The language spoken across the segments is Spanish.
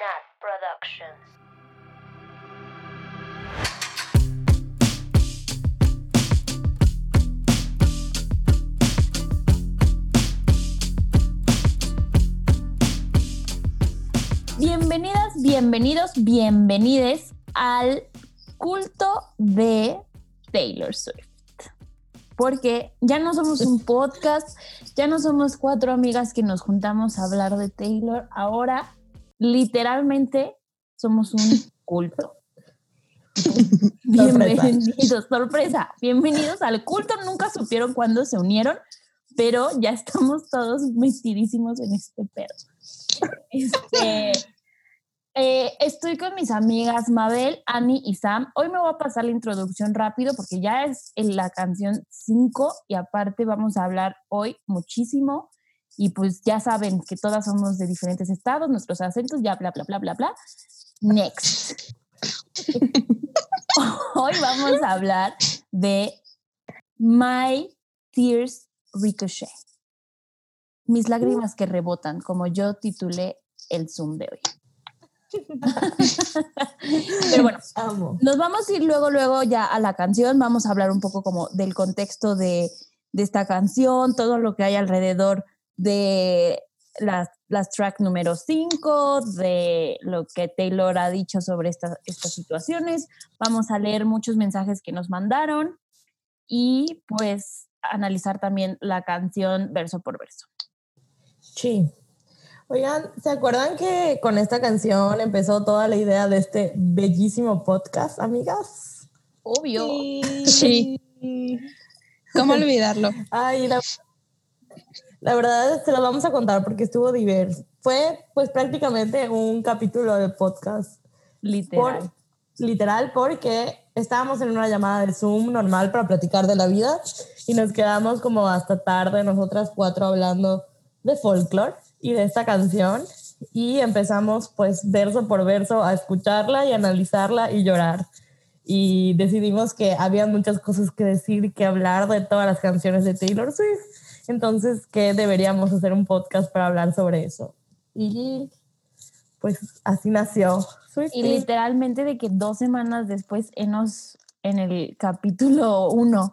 Nat Productions. Bienvenidas, bienvenidos, bienvenides al culto de Taylor Swift. Porque ya no somos un podcast, ya no somos cuatro amigas que nos juntamos a hablar de Taylor, ahora literalmente somos un culto. Bienvenidos, sorpresa, bienvenidos al culto. Nunca supieron cuándo se unieron, pero ya estamos todos metidísimos en este pedo. Este, eh, estoy con mis amigas Mabel, Annie y Sam. Hoy me voy a pasar la introducción rápido porque ya es en la canción 5 y aparte vamos a hablar hoy muchísimo y pues ya saben que todas somos de diferentes estados, nuestros acentos, ya bla, bla, bla, bla, bla. Next. hoy vamos a hablar de My Tears Ricochet. Mis lágrimas que rebotan, como yo titulé el Zoom de hoy. Pero bueno, nos vamos a ir luego, luego ya a la canción. Vamos a hablar un poco como del contexto de, de esta canción, todo lo que hay alrededor de las, las track número 5, de lo que Taylor ha dicho sobre estas estas situaciones. Vamos a leer muchos mensajes que nos mandaron y pues analizar también la canción verso por verso. Sí. Oigan, ¿se acuerdan que con esta canción empezó toda la idea de este bellísimo podcast, amigas? Obvio. Sí. ¿Cómo olvidarlo? Ay, la, la verdad se lo vamos a contar porque estuvo diverso. Fue pues prácticamente un capítulo de podcast. Literal. Por- literal porque estábamos en una llamada de Zoom normal para platicar de la vida y nos quedamos como hasta tarde nosotras cuatro hablando de folklore y de esta canción y empezamos pues verso por verso a escucharla y analizarla y llorar y decidimos que había muchas cosas que decir y que hablar de todas las canciones de Taylor Swift entonces que deberíamos hacer un podcast para hablar sobre eso y pues así nació. Y literalmente de que dos semanas después enos en el capítulo 1.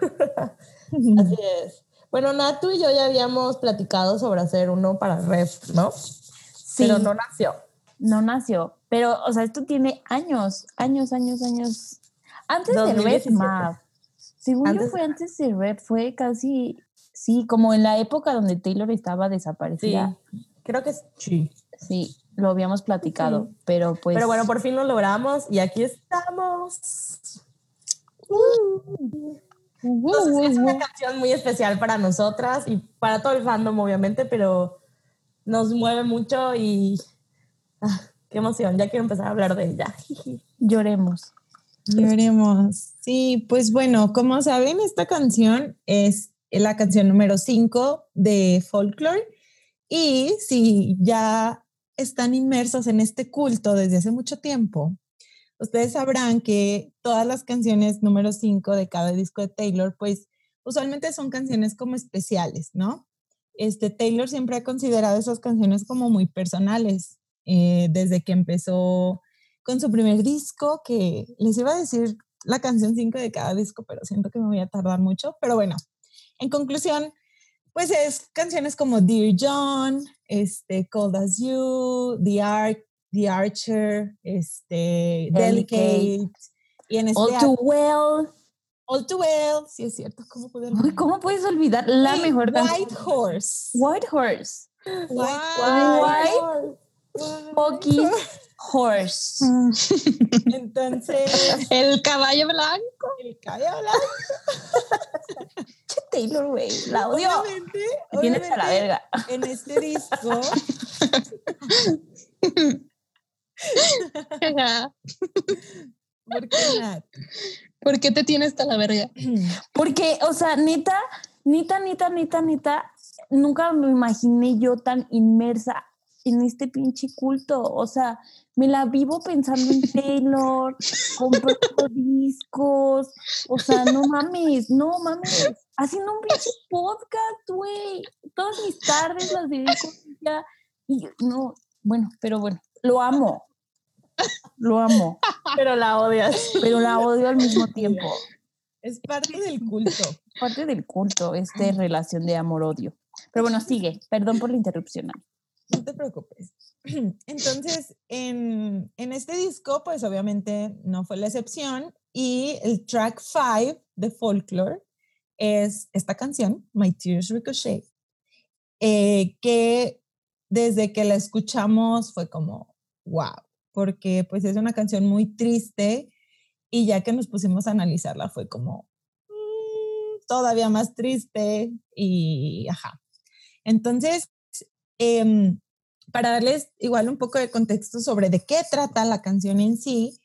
Así es. Bueno, Nat, tú y yo ya habíamos platicado sobre hacer uno para Ref, ¿no? Sí, Pero no. no nació. nació. Pero, o sea, esto tiene años, años, años, años. Antes de Red 2017. Mav. Según yo fue antes de Red, fue casi, sí, como en la época donde Taylor estaba Sí, desaparecida. creo que sí. Sí, lo habíamos platicado, pero pues... Pero bueno, por fin lo logramos y aquí estamos. Uh, Entonces, es uh, una uh. canción muy especial para nosotras y para todo el fandom, obviamente, pero nos mueve mucho y. ah, qué emoción, ya quiero empezar a hablar de ella. Lloremos. Lloremos. Sí, pues bueno, como saben, esta canción es la canción número 5 de Folklore. Y si ya están inmersos en este culto desde hace mucho tiempo, ustedes sabrán que todas las canciones número 5 de cada disco de Taylor, pues usualmente son canciones como especiales, ¿no? Este, Taylor siempre ha considerado esas canciones como muy personales, eh, desde que empezó con su primer disco, que les iba a decir la canción 5 de cada disco, pero siento que me voy a tardar mucho. Pero bueno, en conclusión, pues es canciones como Dear John, este, Cold as You, The, Ark, The Archer, este, Delicate. Delicate. Y en este All too well. All Too Well, sí es cierto, ¿cómo poder Ay, ¿Cómo puedes olvidar la Sí, mejor canción? White Horse. White Horse. White, Fucking horse. Entonces, El caballo blanco. el caballo blanco, Che, Taylor, güey. La odio. obviamente, Me Tienes a la obviamente, verga. en este disco ¿Por qué, Nat? ¿Por qué te tienes hasta la verga? Porque, o sea, neta, neta, neta, neta, neta, nunca me imaginé yo tan inmersa en este pinche culto. O sea, me la vivo pensando en Taylor, comprando discos. O sea, no mames, no mames. Haciendo un pinche podcast, güey. Todas mis tardes las dedico a ella. Y no, bueno, pero bueno. lo amo. Lo amo. Pero la odias. Pero la odio al mismo tiempo. Es parte del culto. Parte del culto, esta relación de amor-odio. Pero bueno, sigue. Perdón por la interrupción. No te preocupes. Entonces, en, en este disco, pues obviamente no fue la excepción. Y el track 5 de Folklore es esta canción, My Tears Ricochet, eh, que desde que la escuchamos fue como, wow, porque pues es una canción muy triste y ya que nos pusimos a analizarla fue como mm, todavía más triste y ajá. Entonces, em, para darles igual un poco de contexto sobre de qué trata la canción en sí,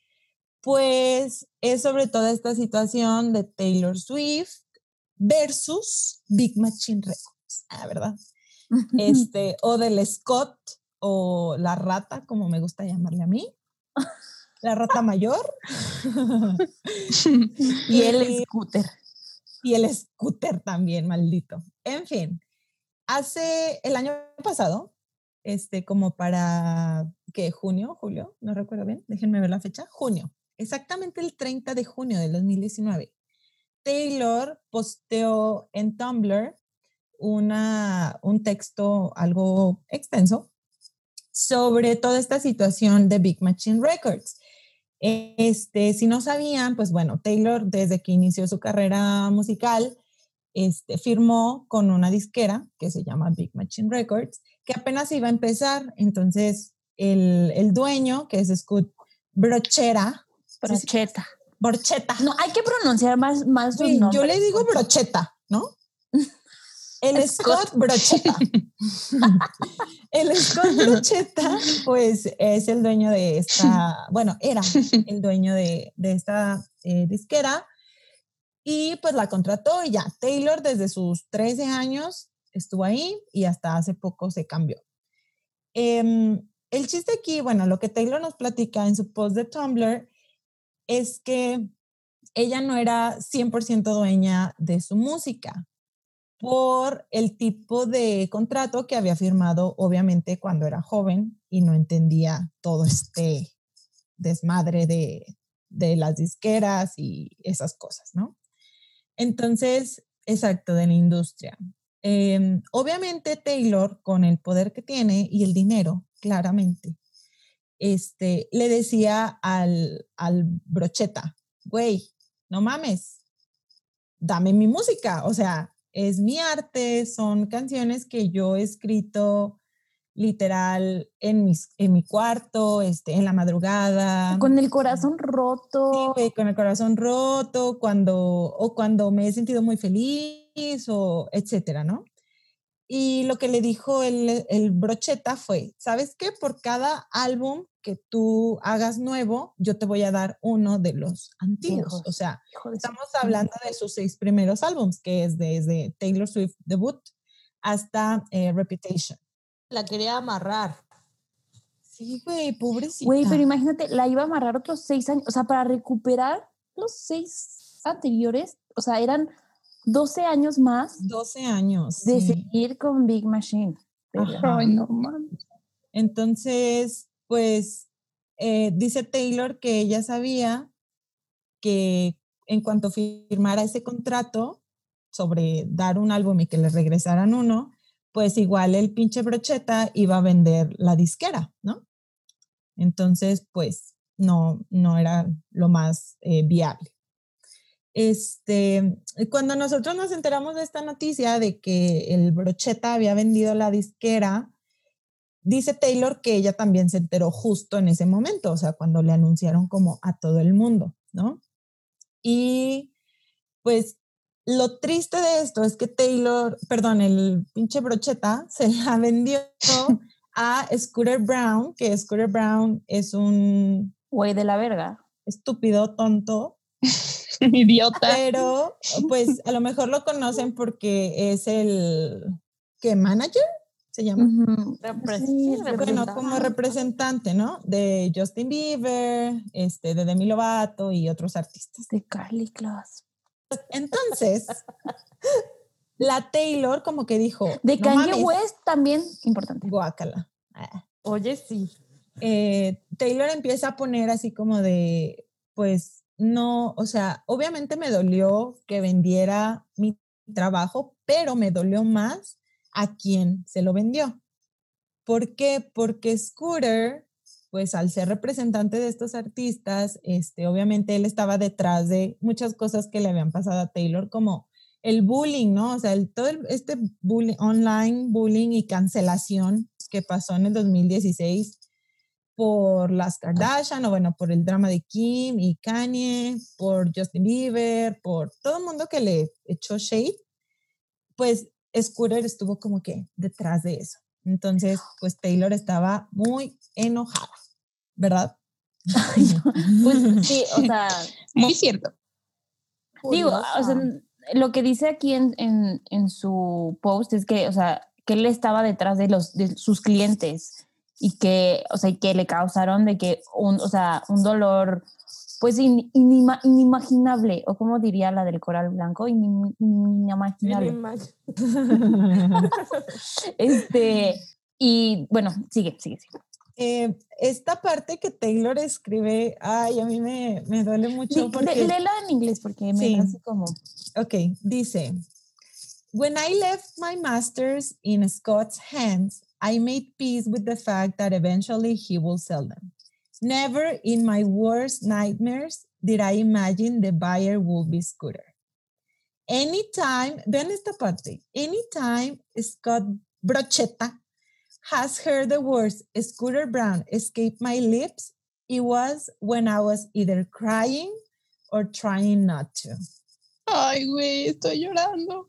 pues es sobre toda esta situación de Taylor Swift versus Big Machine Records, la ah, ¿verdad? Este, o del Scott o la rata, como me gusta llamarle a mí, la rata mayor. y el scooter. Y el scooter también, maldito. En fin, hace el año pasado, este, como para, ¿qué? Junio, julio, no recuerdo bien, déjenme ver la fecha, junio, exactamente el 30 de junio del 2019, Taylor posteó en Tumblr una, un texto algo extenso sobre toda esta situación de Big Machine Records. Este, si no sabían, pues bueno, Taylor desde que inició su carrera musical, este, firmó con una disquera que se llama Big Machine Records, que apenas iba a empezar. Entonces, el, el dueño, que es Scott Brochera. Brocheta. Borcheta. No, hay que pronunciar más, más Yo le digo brocheta, ¿no? El Scott Brocheta. el Scott Brocheta, pues es el dueño de esta, bueno, era el dueño de, de esta eh, disquera y pues la contrató y ya. Taylor desde sus 13 años estuvo ahí y hasta hace poco se cambió. Em, el chiste aquí, bueno, lo que Taylor nos platica en su post de Tumblr es que ella no era 100% dueña de su música por el tipo de contrato que había firmado, obviamente, cuando era joven y no entendía todo este desmadre de, de las disqueras y esas cosas, ¿no? Entonces, exacto, de la industria. Em, obviamente Taylor, con el poder que tiene y el dinero, claramente, este, le decía al, al brocheta, güey, no mames, dame mi música, o sea, es mi arte, son canciones que yo he escrito literal en, mis, en mi cuarto, este, en la madrugada. Con el corazón roto. Sí, con el corazón roto, cuando, o cuando me he sentido muy feliz, o etcétera, ¿no? Y lo que le dijo el, el brocheta fue, ¿sabes qué? Por cada álbum que tú hagas nuevo, yo te voy a dar uno de los antiguos. o sea, estamos hablando de sus seis primeros álbums, que es desde Taylor Swift debut hasta eh, Reputation. La quería amarrar. Sí, güey, pobrecita. Güey, pero imagínate, la iba a amarrar otros seis años, o sea, para recuperar los seis anteriores, o sea, eran 12 años más. 12 años. De seguir con Big Machine. Ay, no Entonces, pues, eh, dice Taylor que ella sabía que en cuanto firmara ese contrato sobre dar un álbum y que le regresaran uno, pues igual el pinche brocheta iba a vender la disquera, ¿no? Entonces, pues no, no era lo más eh, viable. Este, cuando nosotros nos enteramos de esta noticia de que el brocheta había vendido la disquera, dice Taylor que ella también se enteró justo en ese momento, o sea, cuando le anunciaron como a todo el mundo, ¿no? Y pues lo triste de esto es que Taylor, perdón, el pinche brocheta se la vendió a Scooter Brown, que Scooter Brown es un... Güey de la verga. Estúpido, tonto, Idiota. Pero, pues, a lo mejor lo conocen porque es el, ¿qué? ¿Manager? ¿Se llama? bueno, como representante, ¿no? De Justin Bieber, este, de Demi Lovato y otros artistas. De Carly Claus. Entonces, la Taylor como que dijo... De Kanye West también, importante. Guácala. Oye, sí. eh, Taylor empieza a poner así como de, pues no, o sea, obviamente me dolió que vendiera mi trabajo, pero me dolió más a quien se lo vendió. ¿Por qué? Porque Scooter, pues al ser representante de estos artistas, este, obviamente él estaba detrás de muchas cosas que le habían pasado a Taylor, como el bullying, ¿no? O sea, el, todo este bullying, online bullying y cancelación que pasó en el 2016 por las Kardashian, o bueno, por el drama de Kim y Kanye, por Justin Bieber, por todo el mundo que le echó shade, pues Scooter estuvo como que detrás de eso. Entonces, pues Taylor estaba muy enojada, ¿verdad? pues sí, o sea. Muy cierto. Digo, o sea, lo que dice aquí en, en, en, su post es que, o sea, que él estaba detrás de, los, de sus clientes y que, o sea, que le causaron de que, un, o sea, un dolor, pues inimaginable, o como diría la del coral blanco, inimaginable. este, y bueno, sigue, sigue, sigue. Eh, esta parte que Taylor escribe, ay, a mí me, me duele mucho. porque, léela en inglés porque me hace como... Ok, dice, When I left my master's in Scott's hands, I made peace with the fact that eventually he will sell them. Never in my worst nightmares did I imagine the buyer would be Scooter. Anytime, ven esta parte, anytime Scott Brochetta has heard the words Scooter Brown escape my lips, it was when I was either crying or trying not to. Ay, güey, estoy llorando.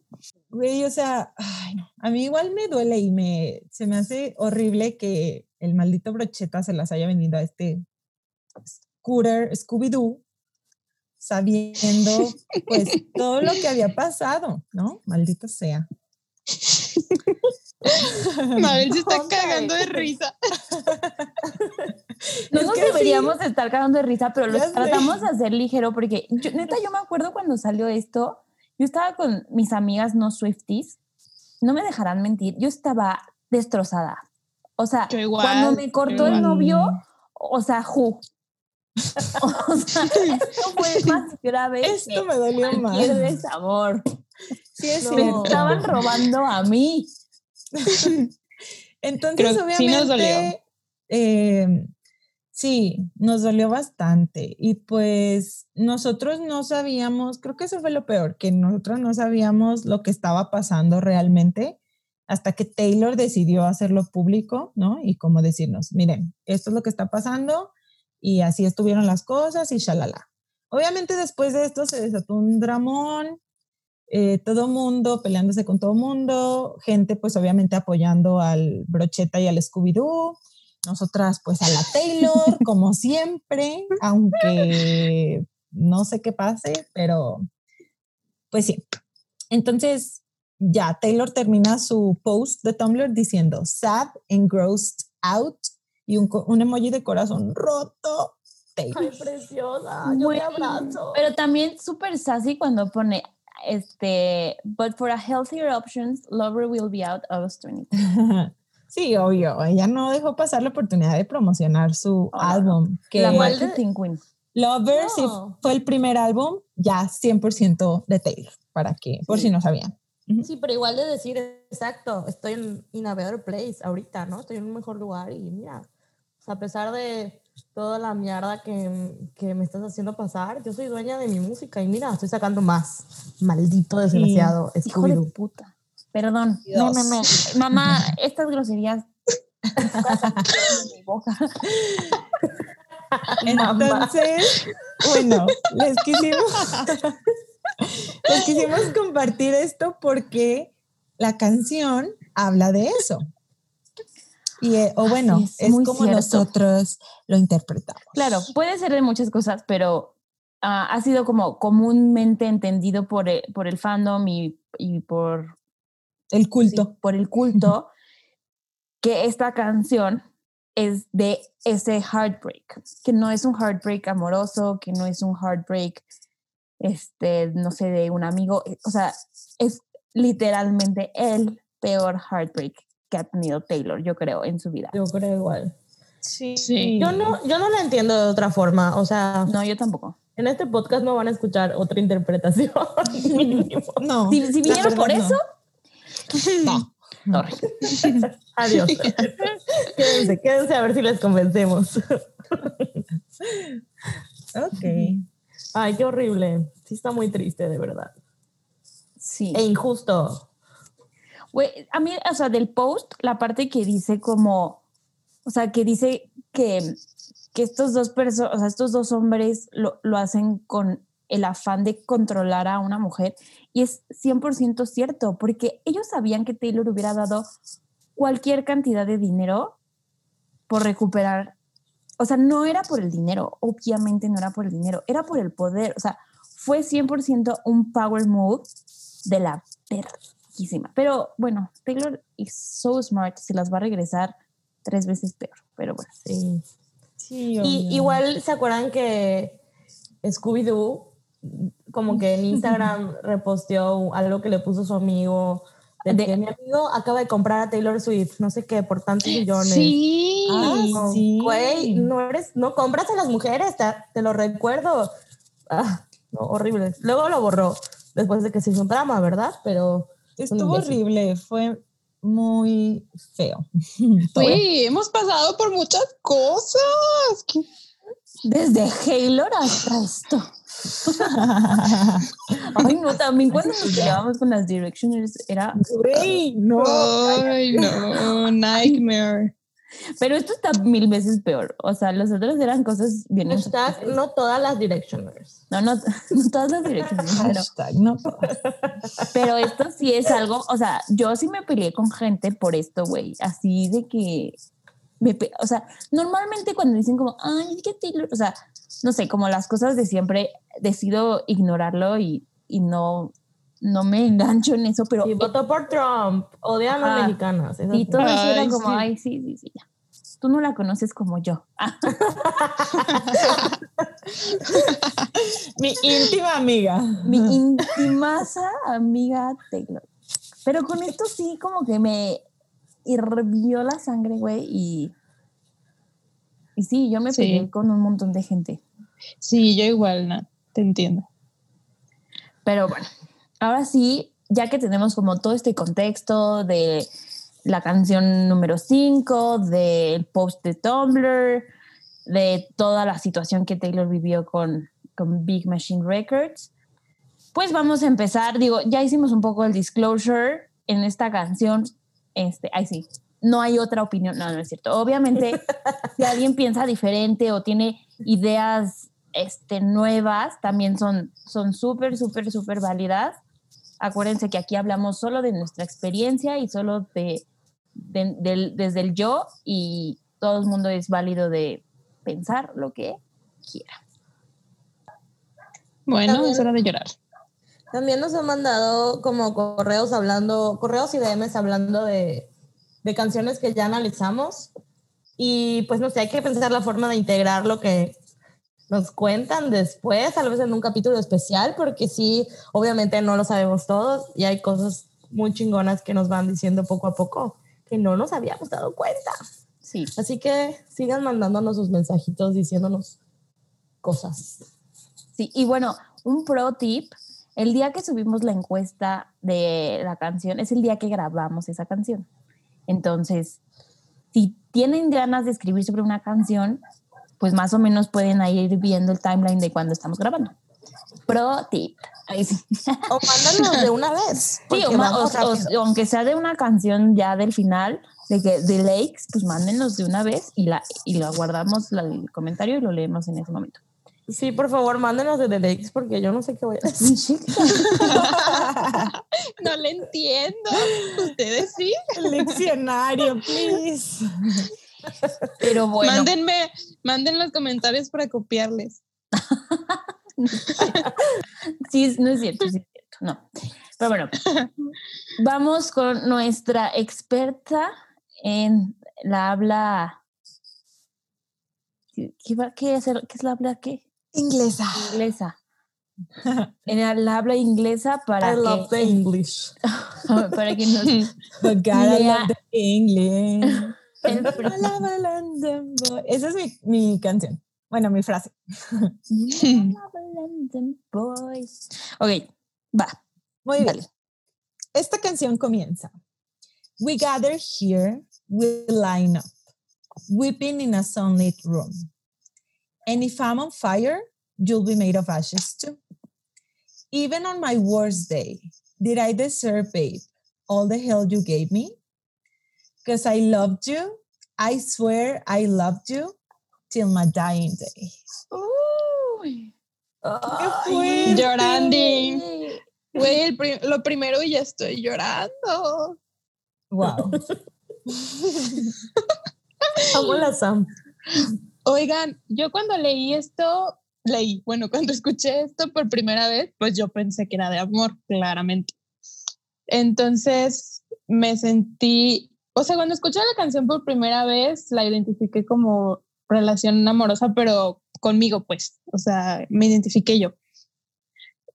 Güey, o sea, ay, a mí igual me duele y me, se me hace horrible que el maldito brocheta se las haya venido a este scooter Scooby-Doo, sabiendo pues todo lo que había pasado, ¿no? Maldito sea. Mabel se está cagando de risa. No nos deberíamos estar cagando de risa, pero lo tratamos de hacer ligero porque, neta, yo me acuerdo cuando salió esto, yo estaba con mis amigas no Swifties, no me dejarán mentir, yo estaba destrozada. O sea, cuando me cortó el novio, o sea, ju. o sea, esto fue más grave. Esto me dolió más. desamor. Sí, es Me estaban robando a mí. Entonces, obviamente. Sí, nos dolió. Eh, Sí, nos dolió bastante y pues nosotros no sabíamos, creo que eso fue lo peor, que nosotros no sabíamos lo que estaba pasando realmente hasta que Taylor decidió hacerlo público, ¿no? Y como decirnos, miren, esto es lo que está pasando y así estuvieron las cosas y shalala. Obviamente después de esto se desató un dramón, eh, todo mundo peleándose con todo mundo, gente pues obviamente apoyando al Brocheta y al Scooby-Doo nosotras, pues a la Taylor, como siempre, aunque no sé qué pase, pero pues sí. Entonces, ya, Taylor termina su post de Tumblr diciendo sad and grossed out y un, un emoji de corazón roto. Taylor. Ay, preciosa, yo te abrazo. Pero también súper sassy cuando pone este, but for a healthier options, lover will be out August 20. Sí, obvio. Ella no dejó pasar la oportunidad de promocionar su álbum. Que la marketing queen. Lover sí fue el primer álbum ya 100% de Taylor, para que, por si no sabían. Sí, pero igual de decir, exacto, estoy en in a better place ahorita, ¿no? Estoy en un mejor lugar y mira, a pesar de toda la mierda que, que, me estás haciendo pasar, yo soy dueña de mi música y mira, estoy sacando más. Maldito desgraciado. Hijo de puta. Perdón. No, no, no. Mamá, estas groserías. Entonces, bueno, les quisimos, les quisimos compartir esto porque la canción habla de eso. Y, eh, o bueno, es, como nosotros lo interpretamos. Claro, puede ser de muchas cosas, pero ah, ha sido como comúnmente entendido por, eh, por el fandom y, y por el culto. por el culto, que esta canción es de ese heartbreak, que no es un heartbreak amoroso, que no es un heartbreak, este, no sé, de un amigo, eh, o sea, es literalmente el peor heartbreak que ha tenido Taylor, yo creo, en su vida. Yo creo igual. Sí. Sí. Yo no, yo no la entiendo de otra forma. O sea, No, yo tampoco. en este podcast no van a escuchar otra interpretación. No. Si, si vinieron por eso, No. sorry. Adiós. quédense, quédense a ver si les convencemos. Ok. Ay, qué horrible. Sí está muy triste, de verdad. Sí. E injusto. Güey, a mí, o sea, del post, la parte que dice como, o sea, que dice que, que estos dos personas, o sea, estos dos hombres lo, lo hacen con el afán de controlar a una mujer. Y es 100% cierto, porque ellos sabían que Taylor hubiera dado cualquier cantidad de dinero por recuperar. O sea, no era por el dinero, obviamente no era por el dinero, era por el poder. O sea, fue 100% un power move de la verguísima. Pero bueno, Taylor is so smart, se las va a regresar tres veces peor. Pero bueno, Sí. Sí, Y igual se acuerdan que Scooby-Doo, como que en Instagram reposteó algo que le puso su amigo. De, mi amigo acaba de comprar a Taylor Swift, no sé qué, por tantos millones. Sí. Ah, sí. Güey, no eres, no compras a las mujeres, te, te lo recuerdo. Ah, no, horrible. Luego lo borró después de que se hizo un drama, ¿verdad? Pero Estuvo horrible, fue muy feo. Güey, hemos pasado por muchas cosas. ¿Qué- desde Halo hasta esto. Ay, no, también cuando nos peleábamos con las Directioners era. Güey, no. Ay, no, nightmare. Pero esto está mil veces peor. O sea, los otros eran cosas bien. hashtag no todas las directioners. No, no, no todas las Directioners. Pero, Hashtag, no. pero esto sí es algo. O sea, yo sí me peleé con gente por esto, güey. Así de que. Me, o sea, normalmente cuando dicen como, ay, es que Taylor, o sea, no sé, como las cosas de siempre, decido ignorarlo y, y no, no me engancho en eso, pero Y votó por Trump, odian a las mexicanas. esas Y todos Ay, eran como, sí. ay, sí, sí, sí, ya. Tú no la conoces como yo. Mi íntima amiga. mi intimaza amiga Taylor. Pero con esto sí como que me hirvió la sangre, güey, y... Y sí, yo me Sí. peleé con un montón de gente. Sí, yo igual, Nat, te entiendo. Pero bueno, ahora sí, ya que tenemos como todo este contexto de la canción número 5, del post de Tumblr, de toda la situación que Taylor vivió con, con Big Machine Records, pues vamos a empezar. Digo, ya hicimos un poco el disclosure en esta canción. Este, ay, sí, no hay otra opinión. No, no es cierto. Obviamente, si alguien piensa diferente o tiene ideas este, nuevas, también son son súper, súper, súper válidas. Acuérdense que aquí hablamos solo de nuestra experiencia y solo de, de- del- desde el yo y todo el mundo es válido de pensar lo que quiera. Bueno, También- es hora de llorar. También nos han mandado como correos hablando, correos y DMs hablando de, de canciones que ya analizamos. Y pues no sé, hay que pensar la forma de integrar lo que nos cuentan después, tal vez en un capítulo especial, porque sí, obviamente no lo sabemos todos y hay cosas muy chingonas que nos van diciendo poco a poco que no nos habíamos dado cuenta. Sí. Así que sigan mandándonos sus mensajitos diciéndonos cosas. Sí, y bueno, un pro tip, el día que subimos la encuesta de la canción es el día que grabamos esa canción. Entonces, si tienen ganas de escribir sobre una canción, pues más o menos pueden ir viendo el timeline de cuando estamos grabando. Pro tip. Ahí sí. O mándanos de una vez. Sí, o o- o- aunque sea de una canción ya del final, de que de Lakes, pues mándenos de una vez y la y la guardamos la- el comentario y lo leemos en ese momento. Sí, por favor, mándenos de The Lakes porque yo no sé qué voy a decir. No le entiendo. Ustedes sí. Leccionario, please. Pero bueno, Mándenme, manden los comentarios para copiarles. sí, no es cierto, sí es cierto, no. Pero bueno, vamos con nuestra experta en la habla. ¿Qué, qué va- qué es, el- qué es la habla qué? Inglesa. Inglesa. En el habla inglesa para I love the que, English. para que nos I Lea- love the English. Esa es mi, mi canción. Bueno, mi frase. Ok, va. Muy bien. Dale. Esta canción comienza. We gather here, we line up, weeping in a sunlit room. And if I'm on fire, you'll be made of ashes too. Even on my worst day, did I deserve, babe, all the hell you gave me? Because I loved you. I swear I loved you till my dying day. Uy, Ay, Llorando. güey, lo primero y ya estoy llorando. Wow. Amo la Sam. Oigan, yo cuando leí esto, leí, bueno, cuando escuché esto por primera vez, pues yo pensé que era de amor, claramente. Entonces me sentí, o sea, cuando escuché la canción por primera vez, la identifiqué como relación amorosa, pero conmigo, pues, o sea, me identifiqué yo.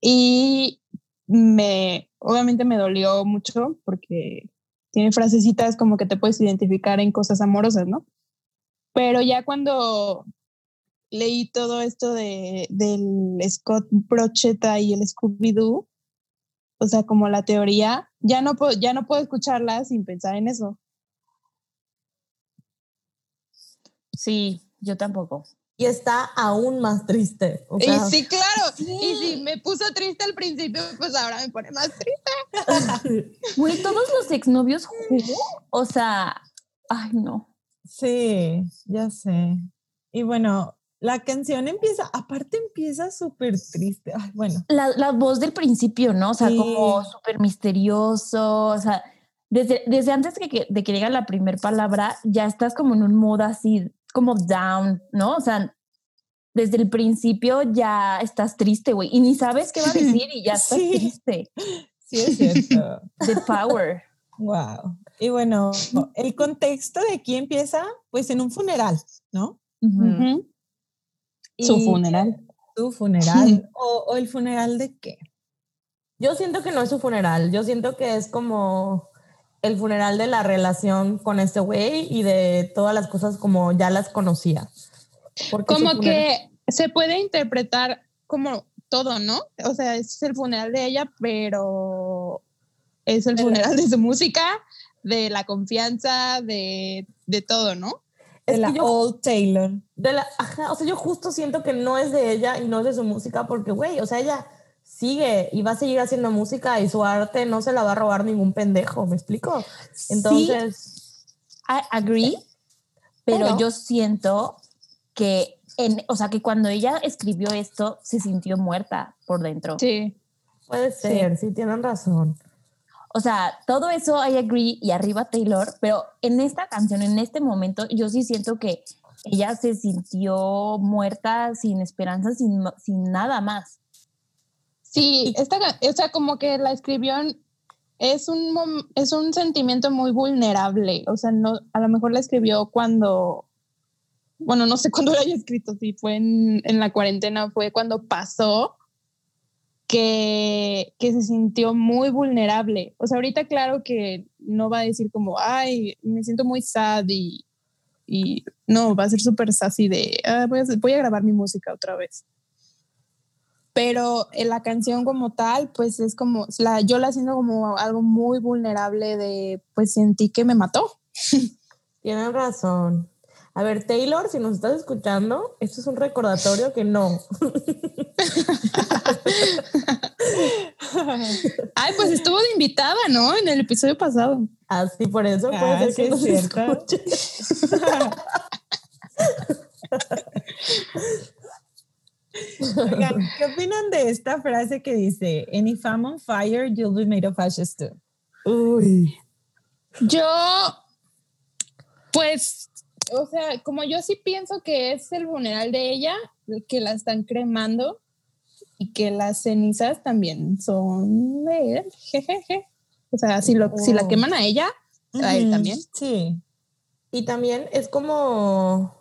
Y me, obviamente me dolió mucho porque tiene frasecitas como que te puedes identificar en cosas amorosas, ¿no? Pero ya cuando leí todo esto de, del Scott Brocheta y el Scooby-Doo, o sea, como la teoría, ya no, puedo, ya no puedo escucharla sin pensar en eso. Sí, yo tampoco. Y está aún más triste. O y sí, claro, y si me puso triste al principio, pues ahora me pone más triste. Güey, todos los exnovios jugó. O sea, ay, no. Sí, ya sé. Y bueno, la canción empieza, aparte empieza súper triste. Ay, bueno, La, la voz del principio, ¿no? O sea, Sí. como súper misterioso. O sea, desde, desde antes de que, de que diga la primera palabra, ya estás como en un modo así, como down, ¿no? O sea, desde el principio ya estás triste, güey. Y ni sabes qué va a decir y ya estás Sí. triste. sí es cierto. The power. wow. Y bueno, el contexto de aquí empieza pues en un funeral, ¿no? Su funeral. Su funeral. o, o el funeral de qué? Yo siento que no es su funeral. Yo siento que es como el funeral de la relación con este güey y de todas las cosas como ya las conocía. Como funeral- que se puede interpretar como todo, ¿no? O sea, es el funeral de ella, pero es el funeral de su música, de la confianza, de, de todo, ¿no? De Es la yo- Old Taylor. De la, ajá, o sea, yo justo siento que no es de ella y no es de su música porque, güey, o sea, ella sigue y va a seguir haciendo música y su arte no se la va a robar ningún pendejo, ¿me explico? Entonces, I agree, pero, Pero- yo siento que, en, o sea, que cuando ella escribió esto, se sintió muerta por dentro. Sí. puede ser, sí, tienen razón. O sea, todo eso I agree y arriba Taylor, pero en esta canción, en este momento, yo sí siento que ella se sintió muerta, sin esperanza, sin, sin nada más. Sí, esta, o sea, como que la escribió es un es un sentimiento muy vulnerable, o sea, no a lo mejor la escribió cuando bueno, no sé cuándo la haya escrito, si fue en, en la cuarentena, fue cuando pasó que, que se sintió muy vulnerable. O sea, ahorita claro que no va a decir como, ay, me siento muy sad y, y no, va a ser súper sassy de, "Ah, voy, a, voy a grabar mi música otra vez pero en la canción como tal, pues es como, la, yo la siento como algo muy vulnerable de, pues sentí que me mató. Tienen razón. A ver, Taylor, si nos estás escuchando, esto es un recordatorio que no. Ay, pues estuvo de invitada, ¿no? En el episodio pasado. Así por eso puede Ah, ser sí que es nos cierto. escuche. Oigan, ¿qué opinan de esta frase que dice, And if I'm on fire, you'll be made of ashes too? Uy. Yo, pues, o sea, como yo sí pienso que es el funeral de ella, que la están cremando y que las cenizas también son de él, jejeje. O sea, si, lo, si la Oh. queman a ella, a él también. Sí. Y también es como,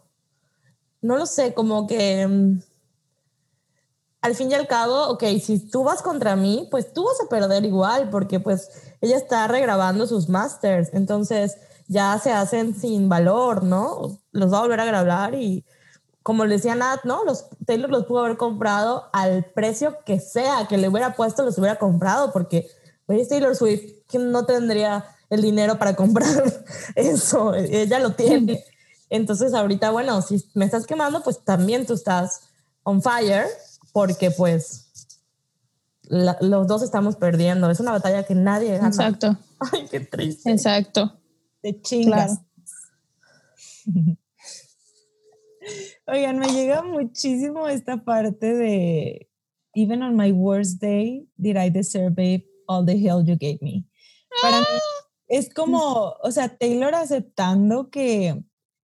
no lo sé, como que mm, al fin y al cabo, ok, si tú vas contra mí, pues tú vas a perder igual, porque pues ella está regrabando sus masters. Entonces, ya se hacen sin valor, ¿no? Los va a volver a grabar y como le decía Nat, ¿no? Los Taylor los pudo haber comprado al precio que sea, que le hubiera puesto, los hubiera comprado, porque oye, Taylor Swift, que no tendría el dinero para comprar eso, ella lo tiene. Entonces ahorita, bueno, si me estás quemando, pues también tú estás on fire, porque pues la- los dos estamos perdiendo. Es una batalla que nadie gana. Exacto, Ay, qué triste. exacto. Te chingas. Oigan, me llega muchísimo esta parte de Even on my worst day, did I deserve all the hell you gave me? Para mí es como, o sea, Taylor aceptando que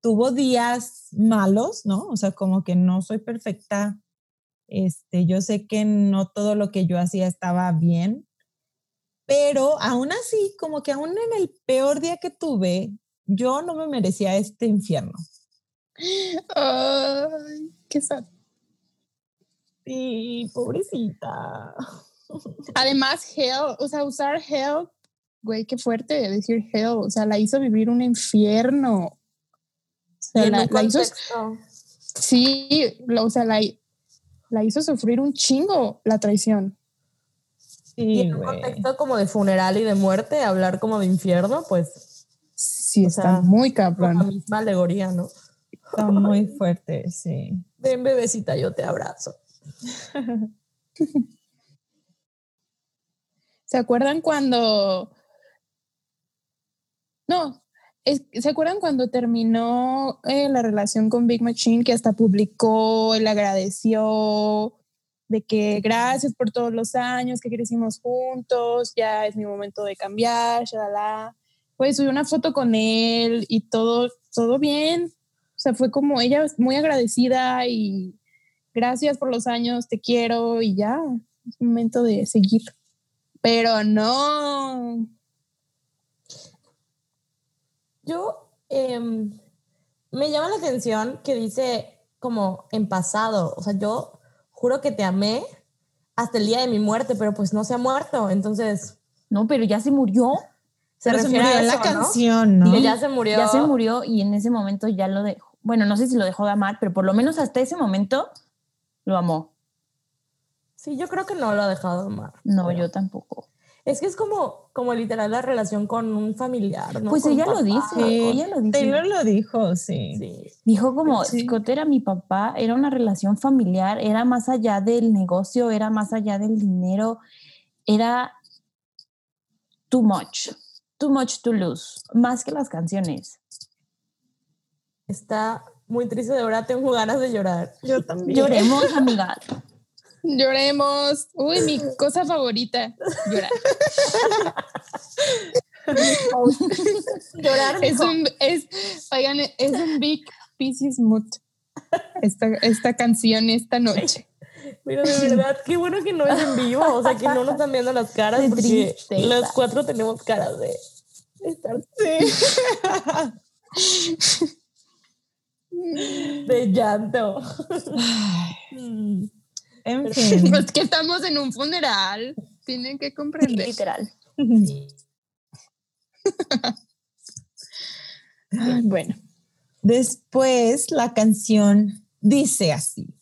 tuvo días malos, ¿no? O sea, como que no soy perfecta. Este, yo sé que no todo lo que yo hacía estaba bien, pero aún así, como que aún en el peor día que tuve, yo no me merecía este infierno. Ay, qué sad. Sí, pobrecita. Además, hell, o sea, usar hell, güey, qué fuerte decir hell, o sea, la hizo vivir un infierno. O sea, la, la hizo, sí, la- o sea, la, la hizo sufrir un chingo la traición. y en un contexto como de funeral y de muerte, hablar como de infierno, pues Sí, está sea, muy la cabrón. misma alegoría, ¿no? Está muy fuerte, sí. Ven, bebecita, yo te abrazo. ¿Se acuerdan cuando... No, ¿se acuerdan cuando terminó eh, la relación con Big Machine que hasta publicó, él agradeció de que gracias por todos los años que crecimos juntos, ya es mi momento de cambiar, shalala. Pues subió una foto con él y todo, todo bien. O sea, fue como ella muy agradecida y gracias por los años, te quiero y ya, es momento de seguir. Pero no. Yo em, me llama la atención que dice como en pasado, o sea, yo juro que te amé hasta el día de mi muerte, pero pues no se ha muerto, entonces No, pero ya se murió. se Pero se refiere murió a en la eso, ¿no? canción, ¿no? Que ya se murió. Ya se murió y en ese momento ya lo dejó. Bueno, no sé si lo dejó de amar, pero por lo menos hasta ese momento lo amó. Sí, yo creo que no lo ha dejado de amar. No, pero- yo tampoco. Es que es como, como literal la relación con un familiar, ¿no? Pues Con ella lo dice, Sí, ella lo dice. Taylor lo dijo, sí. Sí. Dijo como Sí. Scott era mi papá, era una relación familiar, era más allá del negocio, era más allá del dinero, era too much, too much to lose, más que las canciones. Está muy triste, de verdad tengo ganas de llorar. Yo también. Lloremos, amiga. Lloremos. Uy, mi cosa favorita. Llorar. Llorar Es un, es, oigan, es un big Pisces mood. Esta, esta canción esta noche. Pero de verdad, qué bueno que no es en vivo, o sea, que no nos están viendo las caras, Qué porque tristeza. los cuatro tenemos caras de estar de llanto. En fin. Pues que estamos en un funeral. Tienen que comprender. Literal. Ay, bueno. Después la canción dice así.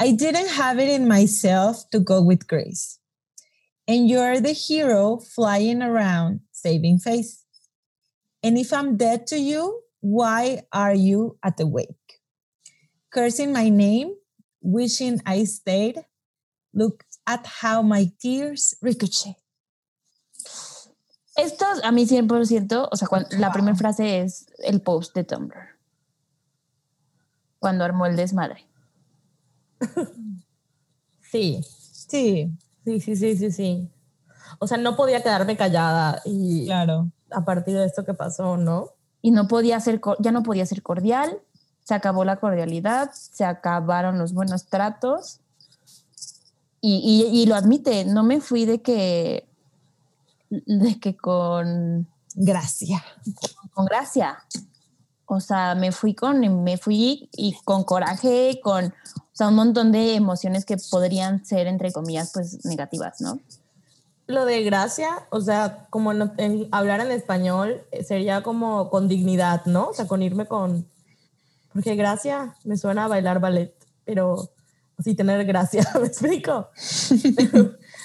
I didn't have it in myself to go with grace. And you're the hero flying around saving face. And if I'm dead to you, why are you at the wake? Cursing my name, wishing I stayed. Look at how my tears ricochet. Esto a mí 100%, o sea, cuan- la primera frase es el post de Tumblr. Cuando armó el desmadre. Sí, Sí, sí, sí, sí, sí, sí. O sea, no podía quedarme callada y claro. a partir de esto que pasó, ¿no? y no podía ser, ya no podía ser cordial, se acabó la cordialidad, se acabaron los buenos tratos y, y- y lo admite, no me fui de que, de que con, Gracias. con gracia, o sea, me fui con, me fui y con coraje, con, o sea, un montón de emociones que podrían ser, entre comillas, pues negativas, ¿no? lo de gracia, o sea, como en, en hablar en español eh, sería como con dignidad, ¿no? O sea, con irme con... Porque gracia me suena a bailar ballet, pero sí tener gracia, ¿me explico?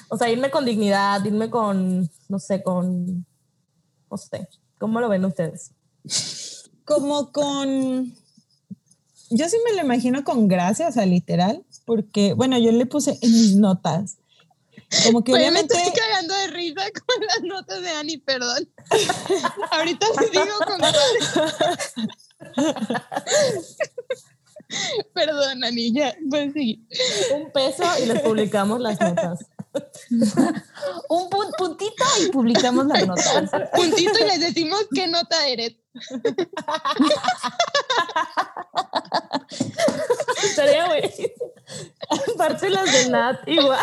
o sea, irme con dignidad, irme con, no sé, con... No sé, ¿cómo lo ven ustedes? Como con... Yo sí me lo imagino con gracia, o sea, literal, porque, bueno, yo le puse en mis notas. Como que Oye, me obviamente... estoy cagando de risa con las notas de Ani, perdón. Ahorita sí digo con Perdón, Ani, ya, pues sí. Un peso y les publicamos las notas. Un pun- puntito y publicamos las notas. Puntito y les decimos qué nota eres. Estaría buenísimo. Aparte las de Nat, igual.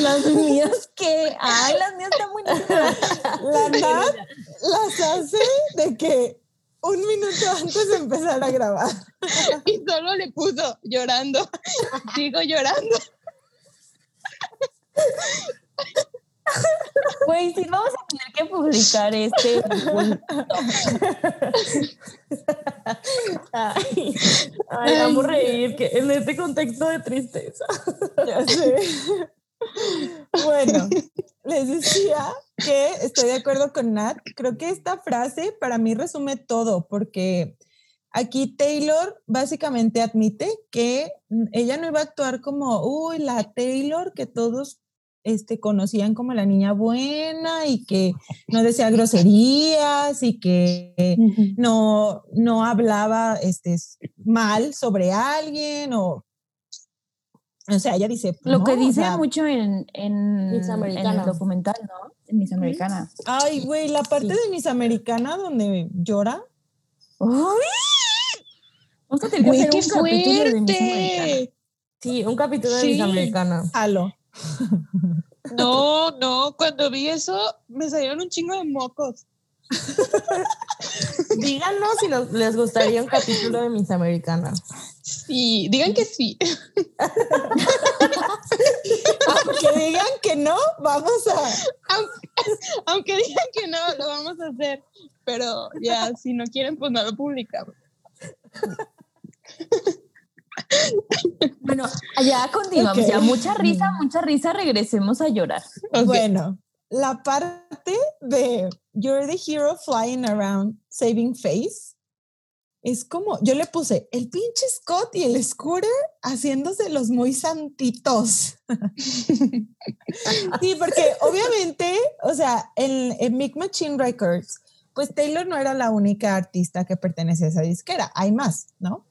Las mías que, ay, las mías están buenísimas. La Nat las hace de que un minuto antes de empezar a grabar. Y solo le puso llorando. Sigo llorando. Güey, sí, vamos a tener que publicar este. Ay, ay, vamos a reír que en este contexto de tristeza. Ya sé. Bueno, les decía que estoy de acuerdo con Nat. Creo que esta frase para mí resume todo, porque aquí Taylor básicamente admite que ella no iba a actuar como, uy, la Taylor que todos este, conocían como la niña buena y que no decía groserías y que no, no hablaba este, mal sobre alguien o... O sea, ella dice... Lo que "No, o dice sea, mucho en, en, Miss en Americana. el documental, ¿no? En Miss Americana. Ay, güey, la parte de Miss Americana donde llora. ¡Uy! Vamos a tener que hacer qué un capítulo de Miss Americana. fuerte. Sí, un capítulo de. Miss Americana. Halo. No, no, cuando vi eso me salieron un chingo de mocos. Díganos si nos- les gustaría un capítulo de Miss Americana. Sí, digan que sí. Aunque digan que no, vamos a. Aunque, aunque digan que no, lo vamos a hacer. Pero ya, si no quieren, pues no lo publicamos. Bueno, ya continuamos. Ya mucha risa, mucha risa. Regresemos a llorar. Bueno, la parte de You're the hero flying around saving face es como, yo le puse el pinche Scott y el Scooter haciéndose los muy santitos. sí, porque obviamente, o sea, en, en Big Machine Records, pues Taylor no era la única artista que pertenecía a esa disquera, hay más, ¿no?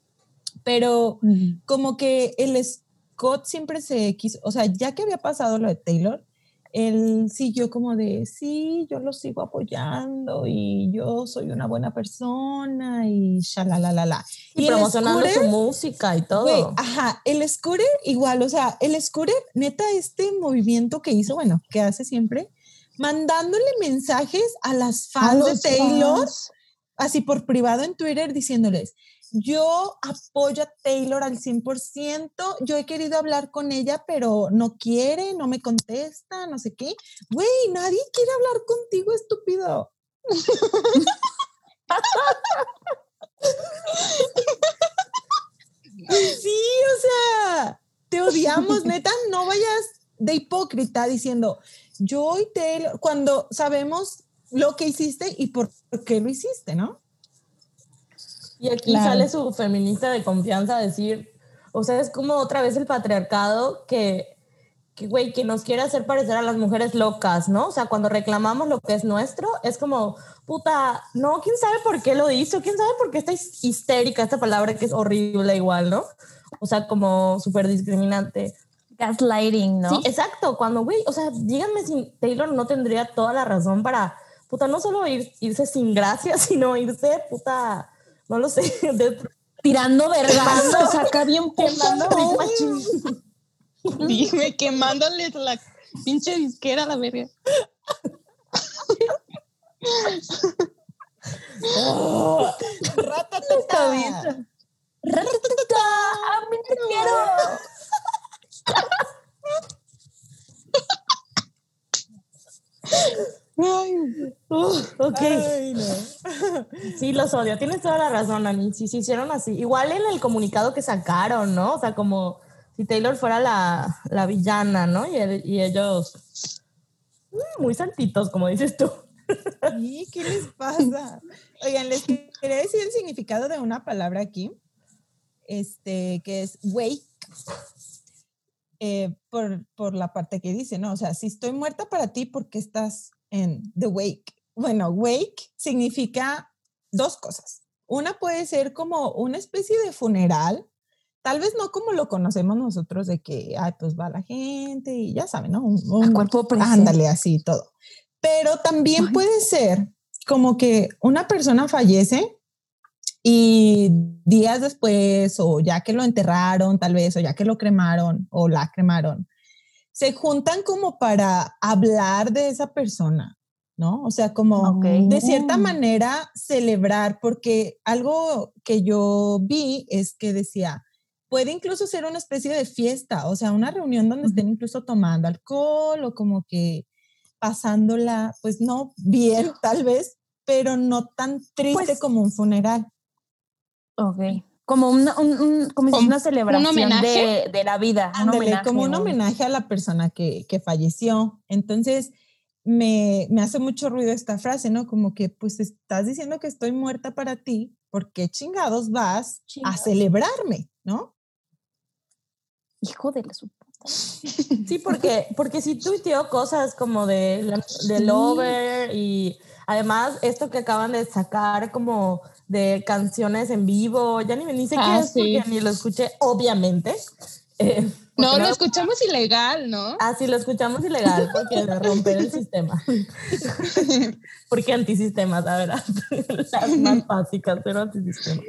Pero como que el Scott siempre se quiso, o sea, ya que había pasado lo de Taylor, él siguió como de, sí, yo lo sigo apoyando y yo soy una buena persona y shalalalala. Y, el promocionando su música y todo. ajá, el scooter igual, o sea, el scooter, neta, este movimiento que hizo, bueno, que hace siempre, mandándole mensajes a las A fans de Taylor, fans. así por privado en Twitter, diciéndoles, yo apoyo a Taylor al 100%, yo he querido hablar con ella, pero no quiere, no me contesta, no sé qué. Güey, nadie quiere hablar contigo, estúpido. sí, o sea, te odiamos, neta, no vayas de hipócrita diciendo, yo y Taylor, cuando sabemos lo que hiciste y por qué lo hiciste, ¿no? Y aquí Claro. sale su feminista de confianza a decir, o sea, es como otra vez el patriarcado que, que, güey, que nos quiere hacer parecer a las mujeres locas, ¿no? O sea, cuando reclamamos lo que es nuestro, es como, puta, no, quién sabe por qué lo hizo, quién sabe por qué está his- histérica esta palabra que es horrible igual, ¿no? O sea, como súper discriminante. Gaslighting, ¿no? Sí, exacto. Cuando, güey, o sea, díganme si Taylor no tendría toda la razón para, puta, no solo ir- irse sin gracia, sino irse, puta, no lo sé, de- Tirando vergazos acá bien quemando. Dime, quemándoles la pinche disquera la verga. Ratatata. ¡Ratatata! ¡A mí te quiero! Ok. Sí, los odio. Tienes toda la razón, Ani. Sí, se hicieron así. Igual en el comunicado que sacaron, ¿no? O sea, como si Taylor fuera la, la villana, ¿no? Y, el- y ellos mm, muy santitos, como dices tú. ¿Y qué les pasa? Oigan, les quería decir el significado de una palabra aquí, este, que es wake, eh, por, por la parte que dice, ¿no? O sea, si estoy muerta para ti, ¿por qué estás en the wake? Bueno, wake significa dos cosas. Una puede ser como una especie de funeral, tal vez no como lo conocemos nosotros, de que, ay, pues va la gente y ya saben, ¿no? Un- A un- cuerpo. Ándale, así todo. Pero también Ay. puede ser como que una persona fallece y días después, o ya que lo enterraron, tal vez, o ya que lo cremaron, o la cremaron, se juntan como para hablar de esa persona, ¿no? O sea, como de cierta Mm. manera celebrar, porque algo que yo vi es que decía, puede incluso ser una especie de fiesta, o sea, una reunión donde estén incluso tomando alcohol o como que pasándola, pues no bien tal vez, pero no tan triste Pues como un funeral. Ok. Como una, un- un- como si una celebración homenaje. de, de la vida. un homenaje, como un homenaje a la persona que, que falleció. Entonces, me, me hace mucho ruido esta frase, ¿no? Como que, pues, estás diciendo que estoy muerta para ti, ¿por qué chingados vas Chingados. a celebrarme, no? Hijo de la su. Sí, porque, porque sí tuiteó cosas como de, de. Lover y además esto que acaban de sacar como de canciones en vivo, ya ni, ni sé Ah, qué es sí. porque ni lo escuché, obviamente. Eh, No, lo escuchamos ilegal, ¿no? Ah, sí, lo escuchamos ilegal porque de romper el sistema. porque antisistemas, la verdad. Las más básicas, pero antisistemas.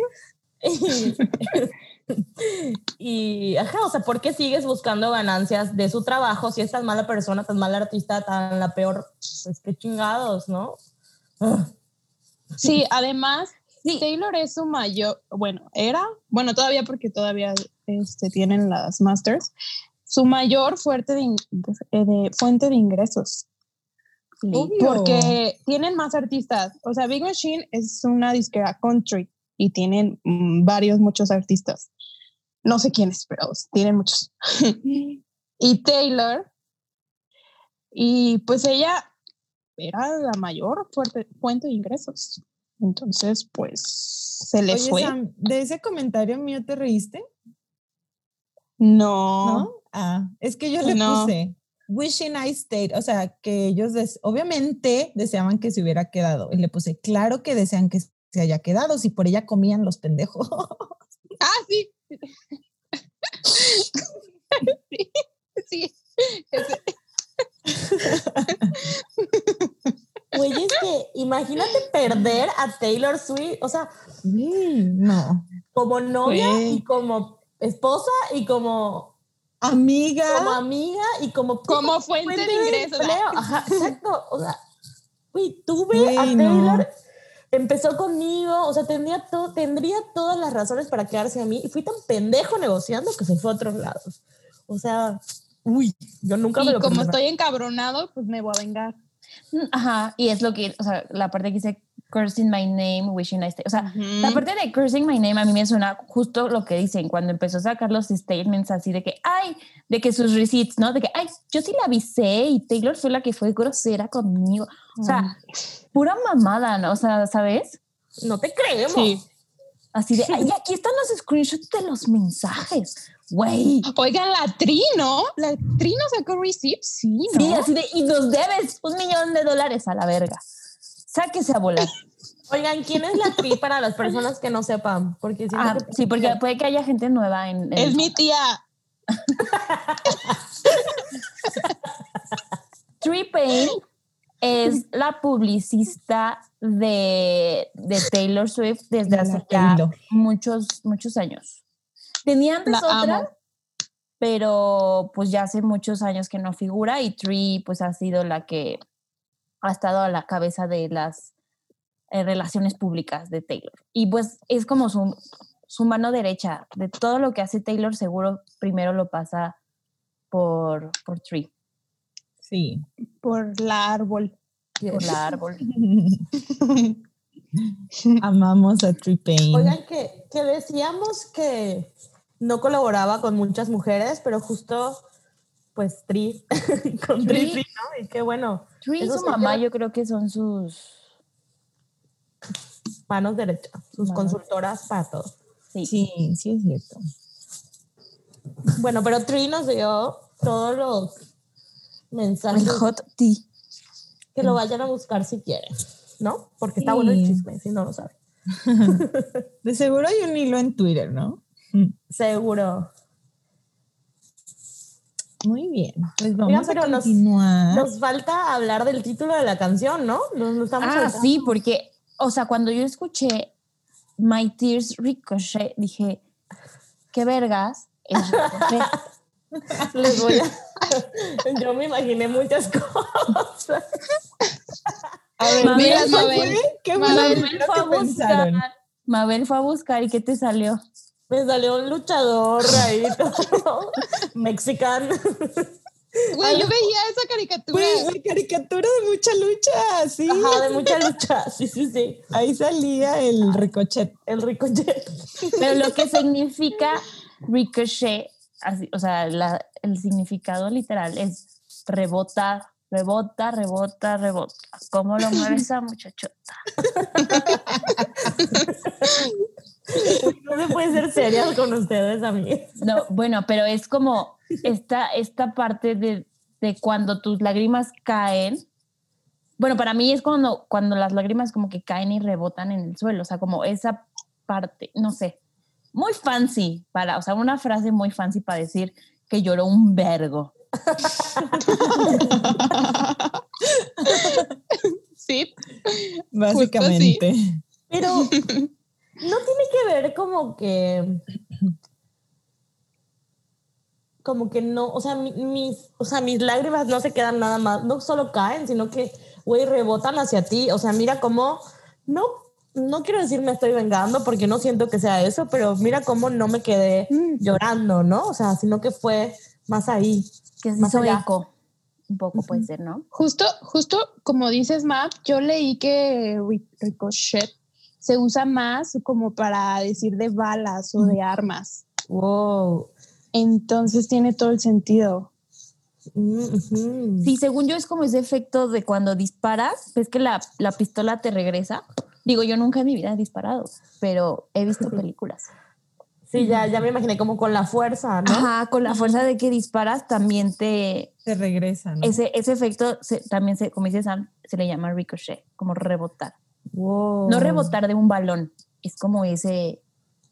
Y, ajá, o sea, ¿por qué sigues buscando ganancias de su trabajo si es tan mala persona, tan mala artista, tan la peor? Pues qué chingados, ¿no? Sí, además, Sí. Taylor es su mayor, bueno, era, bueno, todavía porque todavía este, tienen las masters, su mayor fuerte de, de- fuente de ingresos. Obvio. Porque tienen más artistas. O sea, Big Machine es una disquera country y tienen mm, varios, muchos artistas. No sé quiénes, pero tienen muchos. y Taylor, y pues ella era la mayor fuerte, fuente de ingresos. Entonces, pues se le Oye, fue. Sam, ¿de ese comentario mío te reíste? no. ¿No? Ah, es que yo le No. puse wishing I stayed, o sea, que ellos obviamente deseaban que se hubiera quedado. Y le puse, claro que desean que se haya quedado, si por ella comían los pendejos. Ah, sí. sí. sí. Güey, es que imagínate perder a Taylor Swift, o sea, Sí, no. como novia Güey. y como esposa y como Amiga. como amiga y como Como fuente de ingresos. Ajá, exacto. O sea, güey, tuve a Taylor, no. Empezó conmigo, o sea, tendría, todo, tendría todas las razones para quedarse a mí y fui tan pendejo negociando que se fue a otros lados. O sea, uy, yo nunca me Y lo como estoy encabronado, pues me voy a vengar. Mm, Ajá, y es lo que, o sea, la parte que dice cursing my name, wishing I stay. O sea, la parte de cursing my name a mí me suena justo lo que dicen cuando empezó a sacar los statements así de que, ay, de que sus receipts, ¿no? De que, ay, yo sí la avisé y Taylor fue la que fue grosera conmigo. O sea, pura mamada, ¿no? O sea, ¿sabes? No te creemos. Sí. Así de, ay, aquí están los screenshots de los mensajes. Güey. Oigan, la Tri, ¿no? La Tri no sacó receipts, sí, ¿no? Sí, así de, y nos debes un millón de dólares a la verga. Sáquese a volar. Oigan, ¿quién es la tri para las personas que no sepan? Porque Ah, que- sí, porque puede que haya gente nueva en. en- Es mi tía. Payne es la publicista de, de Taylor Swift desde la hace ya muchos, muchos años. Tenía antes La otra, amo. pero pues ya hace muchos años que no figura y Tree pues ha sido la que ha estado a la cabeza de las eh, relaciones públicas de Taylor. Y pues es como su, su mano derecha. De todo lo que hace Taylor, seguro primero lo pasa por, por Tree. Sí. Por la árbol. por el árbol. Amamos a Tree Oigan, que, que decíamos que no colaboraba con muchas mujeres, pero justo, pues, Tri, con Tri, Tri. ¿no? Y qué bueno, Tree y su mamá yo creo que son sus... manos derechas, sus Manos. consultoras para todo. Sí. Sí, sí es cierto. Bueno, pero Tri nos dio todos los mensajes El hot tea. que lo vayan a buscar si quieren, ¿no? Porque está Sí. bueno el chisme, si no lo saben. De seguro hay un hilo en Twitter, ¿no? Seguro. Muy bien. Pues vamos a pero nos- continuar. Nos falta hablar del título de la canción, ¿no? Nos, nos estamos Ah, sí, porque, o sea, cuando yo escuché My Tears Ricochet, dije, ¿qué vergas? es? Les voy a... Yo me imaginé muchas cosas. A ver, Mabel, mira, ¿qué Mabel, fue? ¿Qué fue lo Mabel primero fue a buscar. Mabel fue a buscar y ¿qué te salió? Me salió un luchador ahí, todo mexican. Güey, yo veía esa caricatura. Pues la caricatura de mucha lucha, sí. Ajá, de mucha lucha. Sí, sí, sí. Ahí salía el ricochet. El ricochet. Pero lo que significa ricochet, así, o sea, la- el significado literal es rebotar, rebota, rebota, rebota. ¿Cómo lo mueve esa muchachota? No se puede ser seria con ustedes, amigas. No, bueno, pero es como esta, esta parte de, de cuando tus lágrimas caen. Bueno, para mí es cuando, cuando las lágrimas como que caen y rebotan en el suelo, o sea, como esa parte, no sé, muy fancy para, o sea, una frase muy fancy para decir que lloró un vergo. sí. Básicamente. Pero no tiene que ver como que. Como que no, o sea, mi- mis, o sea, mis lágrimas no se quedan nada más, no solo caen, sino que, güey, rebotan hacia ti. O sea, mira cómo, no, no quiero decir me estoy vengando porque no siento que sea eso, pero mira cómo no me quedé llorando, ¿no? O sea, sino que fue más ahí. Que se Más hizo allá. eco. Un poco puede ser, ¿no? Justo, justo como dices, Map, yo leí que ri- ricochet se usa más como para decir de balas o de armas. Wow. Entonces tiene todo el sentido. Mm. Sí, según yo es como ese efecto de cuando disparas, ves que la, la pistola te regresa. Digo, yo nunca en mi vida he disparado, pero he visto películas. Sí, ya, ya me imaginé como con la fuerza, ¿no? Ajá, con la fuerza de que disparas también te... Se regresa, ¿no? Ese, ese efecto se- también, se, como dice Sam, se le llama ricochet, como rebotar. Wow. No rebotar de un balón, es como ese,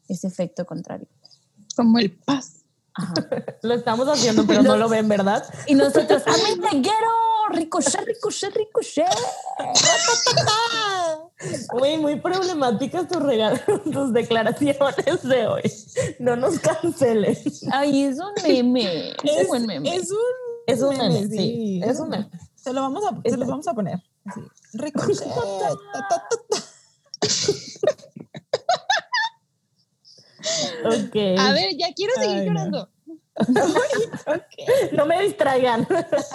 ese efecto contrario. Como el paz. Ajá. Lo estamos haciendo, pero no lo ven, ¿verdad? Y nosotros, ¡Amén, peguero! ¡Ricochet, ricochet, ricochet! Muy, muy problemáticas tus, regal- tus declaraciones de hoy. No nos cancelen. Ay, es un meme. Es, un buen meme. es un Es un meme, meme, sí. Es un meme. Se lo vamos a, se los vamos a poner. Así. Ricochet. A ver, ya quiero seguir Ay, no. llorando. No me distraigan.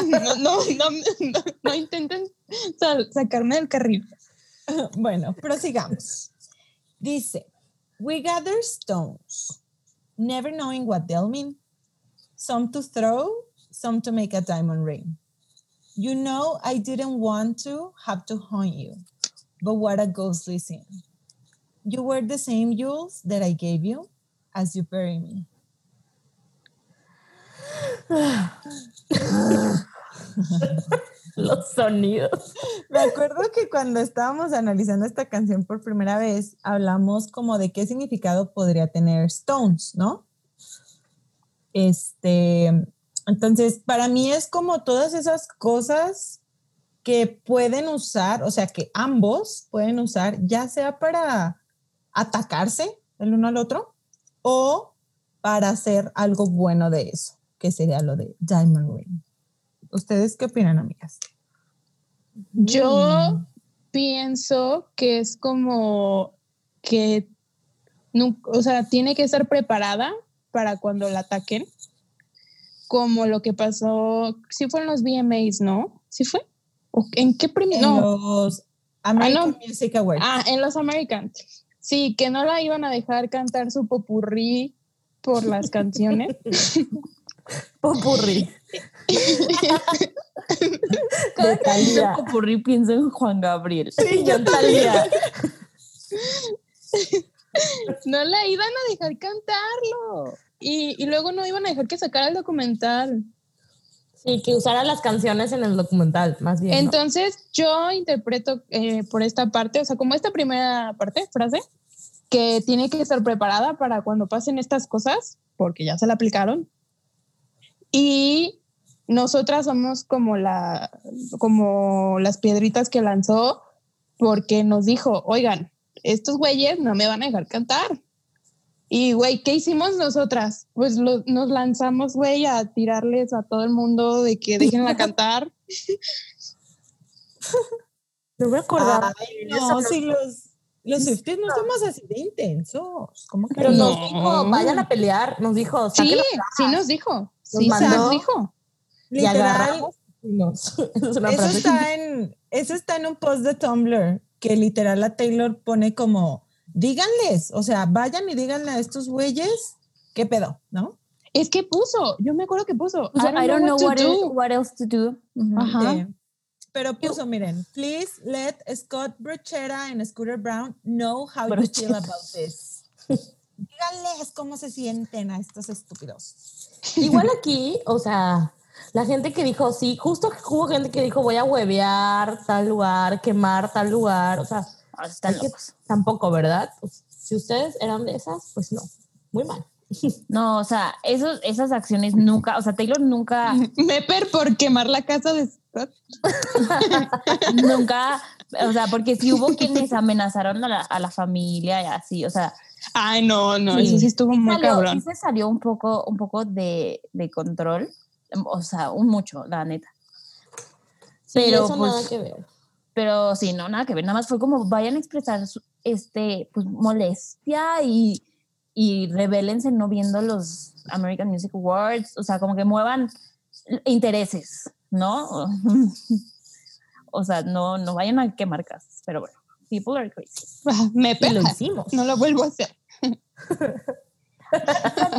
No, no, no, no, no intenten sa- sacarme del carril. Bueno, prosigamos. Dice, we gather stones, never knowing what they'll mean. Some to throw, some to make a diamond ring. You know, I didn't want to have to haunt you, but what a ghostly scene. You were the same jewels that I gave you as you bury me. Los sonidos. Me acuerdo que cuando estábamos analizando esta canción por primera vez, hablamos como de qué significado podría tener Stones, ¿no? Este, entonces, para mí es como todas esas cosas que pueden usar, o sea, que ambos pueden usar, ya sea para atacarse el uno al otro o para hacer algo bueno de eso, que sería lo de Diamond Ring. ¿Ustedes qué opinan, amigas? Yo pienso que es como que, o sea, tiene que estar preparada para cuando la ataquen, como lo que pasó, sí fue en los VMAs, ¿no? ¿Sí fue? ¿O ¿En qué premio? En No. los American no. Music Awards. Ah, en los Americans. Sí, que no la iban a dejar cantar su popurrí por las canciones. Popurrí. Cada De que pienso en Thalía. popurrí pienso en Juan Gabriel. Sí, yo Talía. no la iban a dejar cantarlo. Y, y luego no iban a dejar que sacara el documental. Sí, que usara las canciones en el documental, más bien. ¿no? Entonces yo interpreto eh, por esta parte, o sea, como esta primera parte, frase, que tiene que estar preparada para cuando pasen estas cosas, porque ya se la aplicaron. Y nosotras somos como, la, como las piedritas que lanzó, porque nos dijo, oigan, estos güeyes no me van a dejar cantar. Y, güey, ¿qué hicimos nosotras? Pues lo- nos lanzamos, güey, a tirarles a todo el mundo de que dejen cantar. No me acordaba. Ay, no, si los, los Swifties no somos así de intensos. ¿Cómo que Pero no? nos dijo, vayan a pelear. Nos dijo, Sí, sí nos dijo. Sí, mandó- nos dijo. Y Literal, Es eso está, en, eso está en un post de Tumblr que literal la Taylor pone como, díganles, o sea, vayan y díganle a estos güeyes qué pedo, ¿no? Es que puso, yo me acuerdo que puso. O sea, I don't know what, to el- do. what else to do. Ujú. Ajá. Sí. Pero puso, miren, please let Scott Brochera and Scooter Brown know how you feel about this. Díganles cómo se sienten a estos estúpidos. Igual aquí, o sea, la gente que dijo, sí, justo hubo gente que dijo, voy a huevear tal lugar, quemar tal lugar. O sea, Ah, están es que tampoco, ¿verdad? Pues, si ustedes eran de esas, pues no. Muy mal. No, o sea, esos, esas acciones nunca, o sea, Taylor nunca, Mepper por quemar la casa de Scott. nunca, o sea, porque si hubo quienes amenazaron a la, a la familia y así, o sea, Ay, no, no, Sí. eso sí estuvo muy salió- cabrón. sí se salió un poco, un poco de, de control, o sea, un mucho, la neta. Sí, Pero, eso pues, nada que ver. Pero sí, no, nada que ver, nada más fue como vayan a expresar su- este, pues, molestia y, y rebélense no viendo los American Music Awards, o sea, como que muevan intereses, ¿no? o sea, no, no vayan a quemar casas, pero bueno, people are crazy. Ah, Me Y lo hicimos. No lo vuelvo a hacer.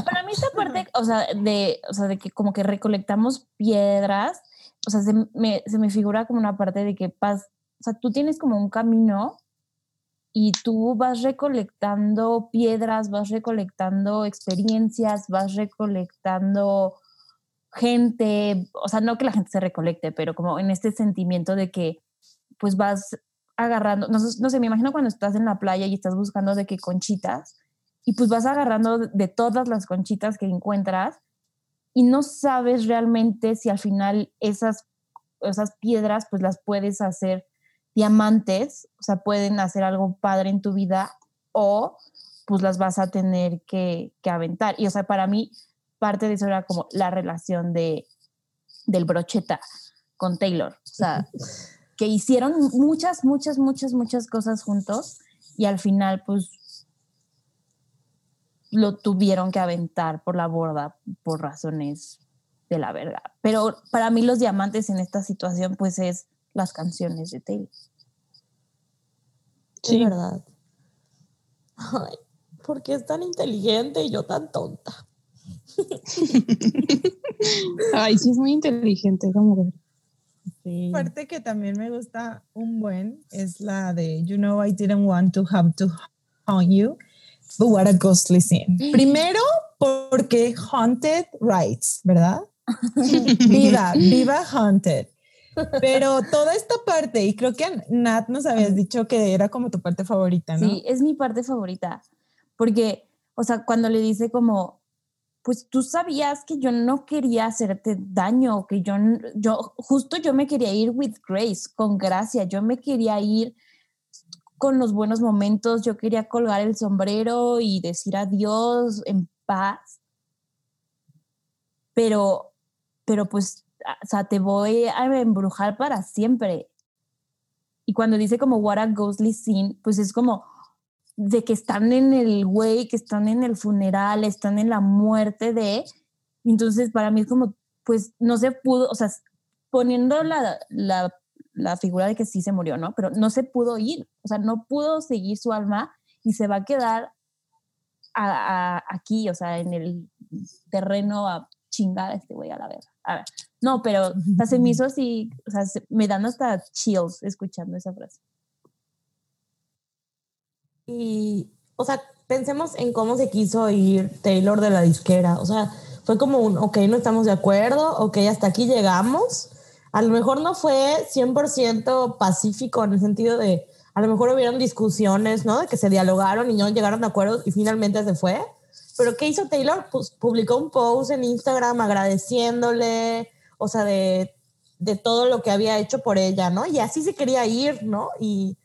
Para mí esta parte, o sea, de, o sea, de que como que recolectamos piedras, o sea, se me, se me figura como una parte de que pas, o sea, tú tienes como un camino y tú vas recolectando piedras, vas recolectando experiencias, vas recolectando gente, o sea, no que la gente se recolecte, pero como en este sentimiento de que pues vas agarrando, no, no sé, me imagino cuando estás en la playa y estás buscando de qué conchitas y pues vas agarrando de todas las conchitas que encuentras y no sabes realmente si al final esas, esas piedras pues las puedes hacer diamantes, o sea, pueden hacer algo padre en tu vida o pues las vas a tener que, que aventar. Y o sea, para mí parte de eso era como la relación de, del brocheta con Taylor. O sea, que hicieron muchas, muchas, muchas, muchas cosas juntos y al final pues lo tuvieron que aventar por la borda por razones de la verga. Pero para mí los diamantes en esta situación pues es las canciones de Taylor. Es verdad. Ay, ¿por qué es tan inteligente y yo tan tonta? Ay, sí es muy inteligente, como ver. Sí. parte que también me gusta un buen es la de You know I didn't want to have to haunt you, but what a ghostly scene. Primero, porque Haunted Rights, ¿verdad? viva, viva Haunted. Pero toda esta parte, y creo que Nat nos habías dicho que era como tu parte favorita, ¿no? Sí, es mi parte favorita. Porque, o sea, cuando le dice como, pues tú sabías que yo no quería hacerte daño, que yo, yo, justo yo me quería ir with grace, con gracia, yo me quería ir con los buenos momentos, yo quería colgar el sombrero y decir adiós en paz. Pero, pero pues, a- o sea, te voy a embrujar para siempre. Y cuando dice como what a ghostly scene, pues es como de que están en el güey, que están en el funeral, están en la muerte de. Entonces, para mí es como, pues no se pudo, o sea, poniendo la, la, la figura de que sí se murió, ¿no? Pero no se pudo ir, o sea, no pudo seguir su alma y se va a quedar aquí, o sea, en el terreno a chingada este güey a la verga. A ver, no, pero se me hizo así, o sea, me dan hasta chills escuchando esa frase. Y, o sea, pensemos en cómo se quiso ir Taylor de la disquera. O sea, fue como un, ok, no estamos de acuerdo, ok, hasta aquí llegamos. A lo mejor no fue 100% pacífico en el sentido de, a lo mejor hubieron discusiones, ¿no? De que se dialogaron y no llegaron a acuerdos y finalmente se fue. Pero ¿qué hizo Taylor? Pues publicó un post en Instagram agradeciéndole, o sea, de, de todo lo que había hecho por ella, ¿no? Y así se quería ir, ¿no? Y,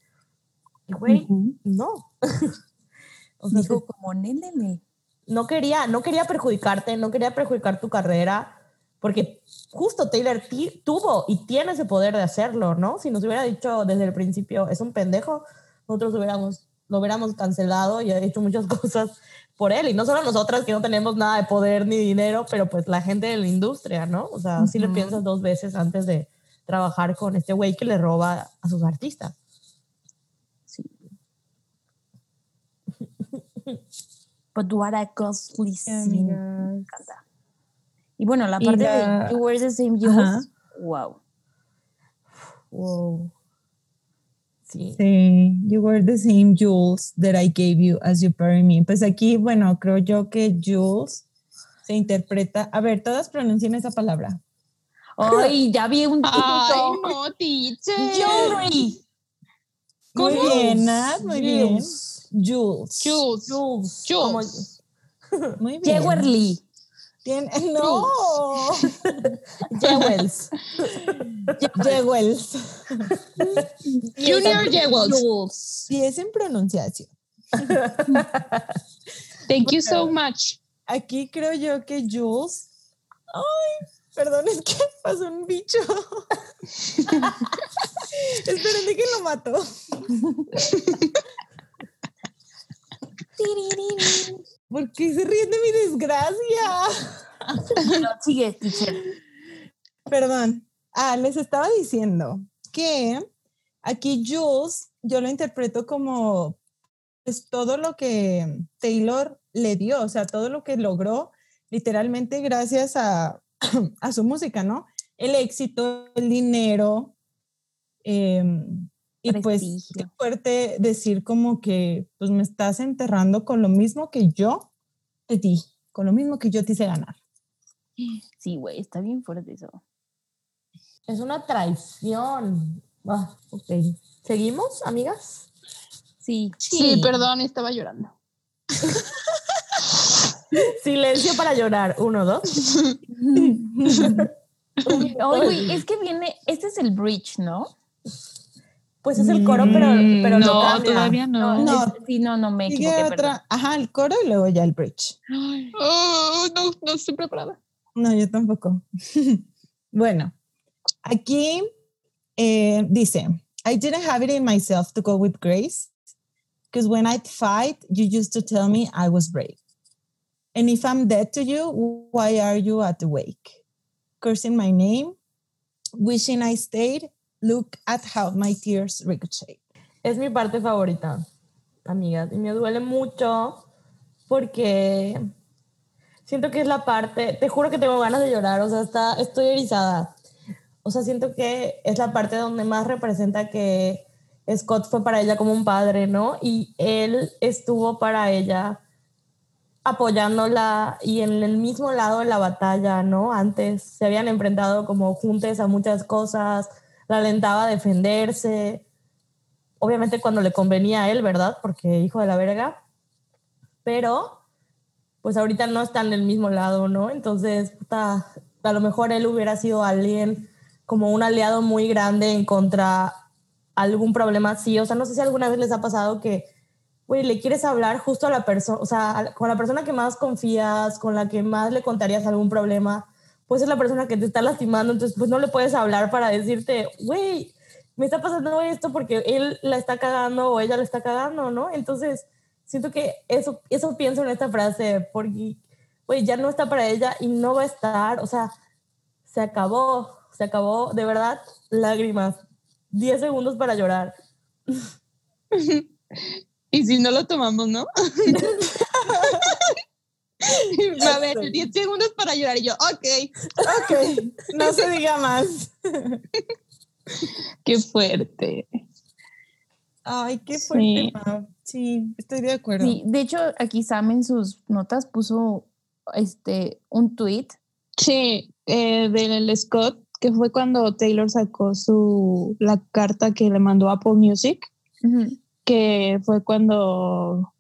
güey, no. o sea, Dijo como, nene. No quería, no quería perjudicarte, no quería perjudicar tu carrera, porque justo Taylor tuvo y tiene ese poder de hacerlo, ¿no? Si nos hubiera dicho desde el principio, es un pendejo, nosotros hubiéramos, lo hubiéramos cancelado y hecho muchas cosas por él. Y no solo nosotras que no tenemos nada de poder ni dinero, pero pues la gente de la industria, ¿no? O sea, si le piensas dos veces antes de trabajar con este güey que le roba a sus artistas. But what a costly scene. Me encanta. Y bueno, la parte de You Wear the Same Jewels, wow. Wow. Sí. sí. You were the same jewels that I gave you as you bury me. Pues aquí, bueno, creo yo que jewels se interpreta. A ver, todas pronuncian esa palabra. Ay, ya vi un Ay, no, teacher. Jewelry. Muy bien, Nat, muy bien. Jules. Jules. Jules. Jules. Muy bien. Jewelry. Tiene, no. Jewels. Jewels. Junior Jewels. Sí, es en pronunciación. Thank you so much. Aquí creo yo que Jules. Ay, perdón, es que pasó un bicho. Esperen de que lo mató. ¿Por qué se ríen de mi desgracia? No, sigue, teacher. Perdón. Ah, les estaba diciendo que aquí Jules, yo lo interpreto como pues, todo lo que Taylor le dio, o sea, todo lo que logró literalmente gracias a, a su música, ¿no? El éxito, el dinero, eh, y pues qué fuerte decir como que pues me estás enterrando con lo mismo que yo te di, con lo mismo que yo te hice ganar. Sí, güey, está bien fuerte eso. Es una traición. Ah, ok. ¿Seguimos, amigas? Sí. Sí, perdón, estaba llorando. Silencio para llorar. Uno, dos. Oye, es que viene, este es el bridge, ¿no? Pues es el coro, pero, mm, pero no, todavía no. No, sí, no, no me equivoqué. Otra, ajá, el coro y luego ya el bridge. Oh, no, no estoy preparada. No, yo tampoco. bueno, aquí eh, dice, I didn't have it in myself to go with grace because when I'd fight, you used to tell me I was brave. And if I'm dead to you, why are you at the wake? Cursing my name, wishing I stayed, Look at how my tears ricochet. Es mi parte favorita, amigas, y me duele mucho porque siento que es la parte, te juro que tengo ganas de llorar, o sea, está, estoy erizada. O sea, siento que es la parte donde más representa que Scott fue para ella como un padre, ¿no? Y él estuvo para ella apoyándola y en el mismo lado de la batalla, ¿no? Antes se habían enfrentado como juntos a muchas cosas, la alentaba a defenderse, obviamente cuando le convenía a él, ¿verdad? Porque hijo de la verga, pero pues ahorita no está en el mismo lado, ¿no? Entonces, puta, a lo mejor él hubiera sido alguien como un aliado muy grande en contra algún problema así, o sea, no sé si alguna vez les ha pasado que, güey, le quieres hablar justo a la persona, o sea, con la persona que más confías, con la que más le contarías algún problema, pues es la persona que te está lastimando, entonces pues no le puedes hablar para decirte, güey, me está pasando esto porque él la está cagando o ella la está cagando, ¿no? Entonces, siento que eso, eso pienso en esta frase, porque, güey, ya no está para ella y no va a estar, o sea, se acabó, se acabó, de verdad, lágrimas. 10 segundos para llorar. y si no lo tomamos, ¿no? A ver, 10 segundos para llorar y yo, ok. Ok, no se diga más. Qué fuerte. Ay, qué fuerte, sí. Estoy de acuerdo. Sí, de hecho, aquí Sam en sus notas puso este un tweet. Sí, eh, del Scott, que fue cuando Taylor sacó su la carta que le mandó Apple Music, uh -huh. que fue cuando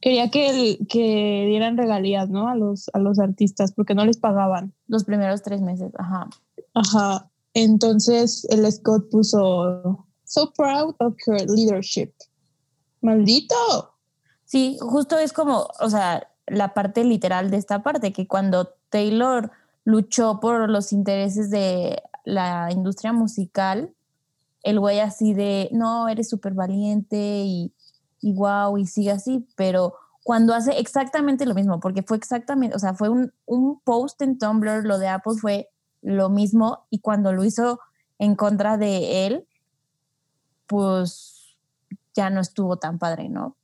quería que, el, que dieran regalías, ¿no? A los, a los artistas, porque no les pagaban. Los primeros tres meses, ajá. Ajá. Entonces el Scott puso, so proud of her leadership. Maldito. Sí, justo es como, o sea, la parte literal de esta parte, que cuando Taylor luchó por los intereses de la industria musical, el güey así de, no, eres súper valiente y, y wow, y sigue así, pero cuando hace exactamente lo mismo, porque fue exactamente, o sea, fue un, un post en Tumblr, lo de Apple fue lo mismo, y cuando lo hizo en contra de él, pues ya no estuvo tan padre, ¿no?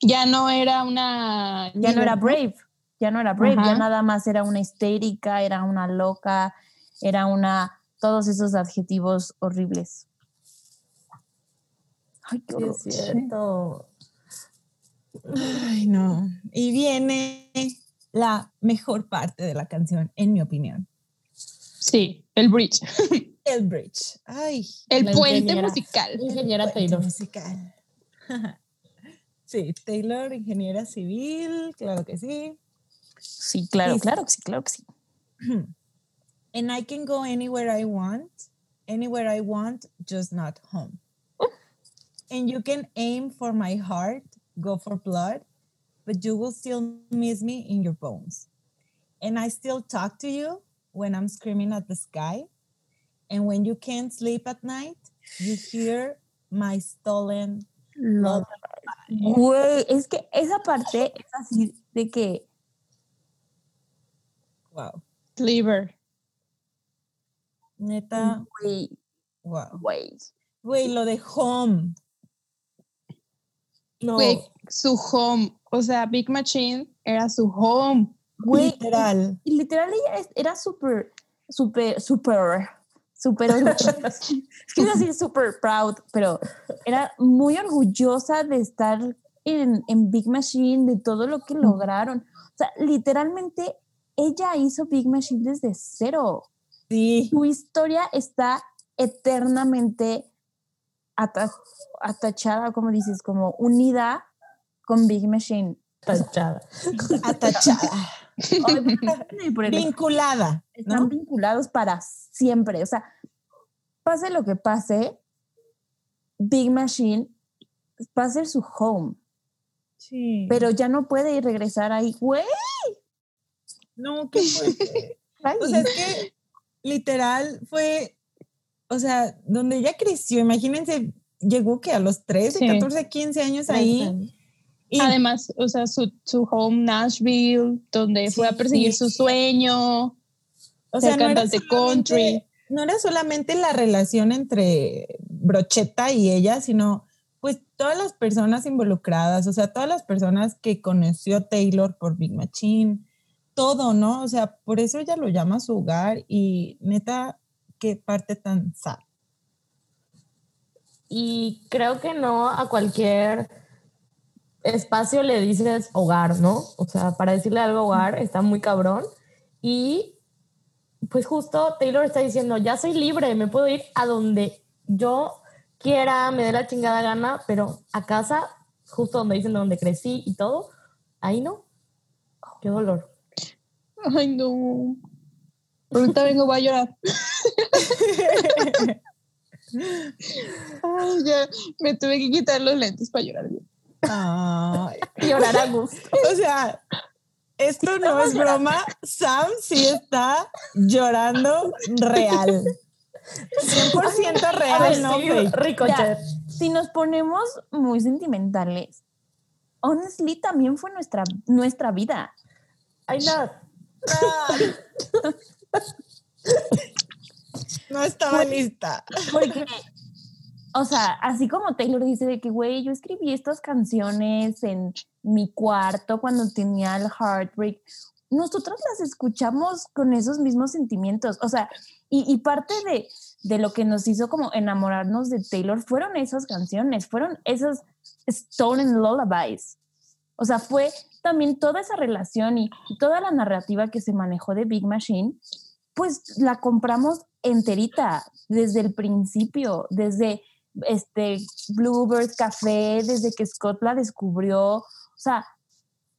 Ya no era una... Ya no era brave, ya no era brave, Ajá. ya nada más era una histérica, era una loca, era una... todos esos adjetivos horribles. Ay, qué horror. Sí, es cierto. Ay, no. Y viene la mejor parte de la canción, en mi opinión. Sí, el bridge. El bridge. Ay. El puente ingeniera, musical. Ingeniera el Taylor. Musical. Sí, Taylor, ingeniera civil, claro que sí. Sí, claro, claro que sí, claro que sí. And I can go anywhere I want, anywhere I want, just not home. And you can aim for my heart, go for blood, but you will still miss me in your bones. And I still talk to you when I'm screaming at the sky. And when you can't sleep at night, you hear my stolen love. Güey, es que esa parte es así de que. Wow. Cleaver. Neta. Güey. Wow. Güey. Güey, lo de home. No. Güey, su home. O sea, Big Machine era su home. Güey, literal. Y, literal ella era súper, súper, súper, súper orgullosa. que así súper proud, pero era muy orgullosa de estar en, en Big Machine, de todo lo que lograron. O sea, literalmente ella hizo Big Machine desde cero. Sí. Su historia está eternamente atachada, como dices, como unida con Big Machine. Atachada. Atachada. vinculada. Están ¿no? vinculados para siempre. O sea, pase lo que pase, Big Machine va a ser su home. Sí. Pero ya no puede ir regresar ahí. ¡Güey! No, qué fuerte. o sea, es que literal fue, o sea, donde ella creció, imagínense, llegó que a los 13, sí. 14, 15 años ahí. Y Además, o sea, su, su home Nashville, donde sí, fue a perseguir sí. su sueño, o sea, no de country. No era solamente la relación entre Brocheta y ella, sino pues todas las personas involucradas, o sea, todas las personas que conoció Taylor por Big Machine, todo, ¿no? O sea, por eso ella lo llama su hogar y neta, qué parte tan sad. Y creo que no a cualquier espacio le dices hogar, ¿no? O sea, para decirle algo hogar está muy cabrón. Y pues justo Taylor está diciendo, ya soy libre, me puedo ir a donde yo quiera, me dé la chingada gana, pero a casa, justo donde dicen donde crecí y todo, ahí no. Qué dolor. Ay, no. Ahorita vengo, voy a llorar. Ay, ya, me tuve que quitar los lentes para llorar bien. Ay. Llorar a gusto. O sea, esto no es broma. Sam sí está llorando real. 100% real, ver, no sí, Ricochet. Si nos ponemos muy sentimentales, honestly también fue nuestra, nuestra vida. Ay, no. No estaba lista. Porque, o sea, así como Taylor dice de que, güey, yo escribí estas canciones en mi cuarto cuando tenía el heartbreak, nosotros las escuchamos con esos mismos sentimientos. O sea, y, y parte de, de lo que nos hizo como enamorarnos de Taylor fueron esas canciones, fueron esas Stolen Lullabies. O sea, fue también toda esa relación y, y toda la narrativa que se manejó de Big Machine, pues la compramos enterita desde el principio, desde este Bluebird Café, desde que Scott la descubrió. O sea,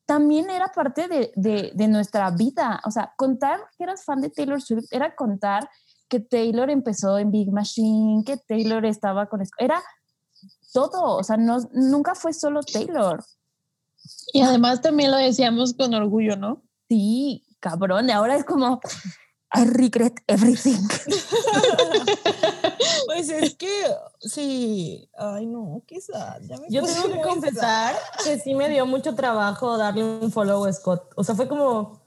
también era parte de, de, de nuestra vida. O sea, contar que eras fan de Taylor Swift era contar que Taylor empezó en Big Machine, que Taylor estaba con... Era todo, o sea, no, nunca fue solo Taylor. Y además también lo decíamos con orgullo, ¿no? Sí, cabrón, ahora es como, I regret everything. Pues es que sí, ay no, quizás. Yo tengo que confesar que sí me dio mucho trabajo darle un follow a Scott. O sea, fue como,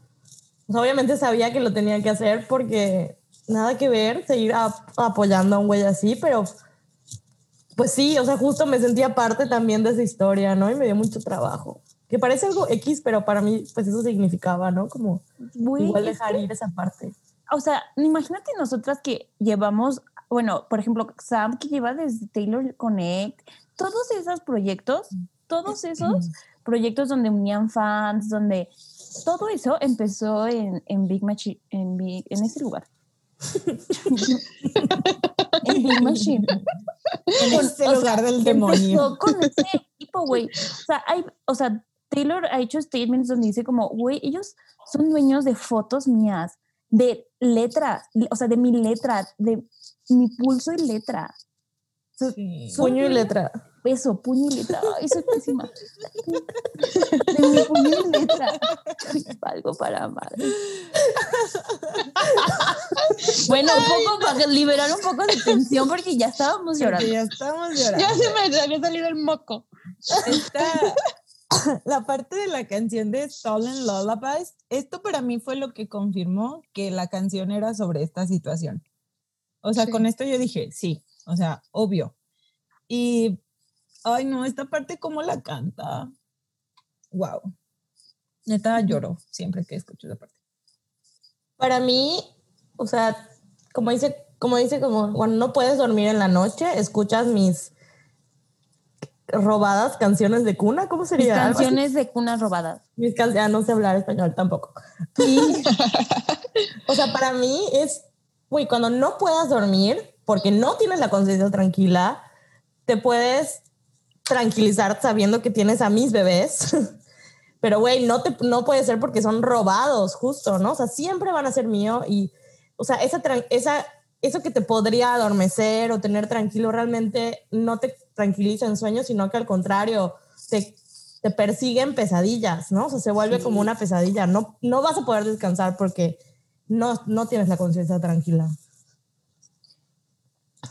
o sea, obviamente sabía que lo tenía que hacer porque nada que ver seguir a- apoyando a un güey así, pero pues sí, o sea, justo me sentía parte también de esa historia, ¿no? Y me dio mucho trabajo. Que parece algo X, pero para mí, pues eso significaba, ¿no? Como Güey, igual dejar ir esa parte. O sea, imagínate nosotras que llevamos, bueno, por ejemplo, Sam que lleva desde Taylor Connect, todos esos proyectos, todos esos proyectos donde unían fans, donde todo eso empezó en, en Big Machine, en, Big- en ese lugar. en Big Machine. En ese o lugar sea, del demonio. con ese equipo, güey. O sea, hay, o sea, Taylor ha hecho statements donde dice como, güey, ellos son dueños de fotos mías, de letras, o sea, de mi letra, de mi pulso y letra. Sí. Puño y letra. Eso, puño y letra. Ay, soy pésima. De mi puño y letra. Algo para madre. Bueno, un poco para liberar un poco de tensión porque ya estábamos Porque llorando. ya estamos Ya llorando. se me había salido el moco. Esta- la parte de la canción de Stolen Lullabies, esto para mí fue lo que confirmó que la canción era sobre esta situación. O sea, Sí. con esto yo dije, sí, o sea, obvio. Y, ay no, esta parte cómo la canta. Wow. Neta lloro siempre que escucho esa parte. Para mí, o sea, como dice, como dice, como cuando no puedes dormir en la noche, escuchas mis robadas canciones de cuna, ¿cómo Mis sería? Así. canciones de cunas robadas. Mis can- ya no sé hablar español tampoco. Y, o sea, para mí es, güey, cuando no puedas dormir, porque no tienes la conciencia tranquila, te puedes tranquilizar sabiendo que tienes a mis bebés. Pero, güey, no, te, no puede ser porque son robados, justo, ¿no? O sea, siempre van a ser mío y, o sea, esa, esa, eso que te podría adormecer o tener tranquilo realmente no te tranquiliza en sueños, sino que al contrario, te, te persiguen pesadillas, ¿no? O sea, se vuelve como una pesadilla. No, no vas a poder descansar porque no, no tienes la conciencia tranquila.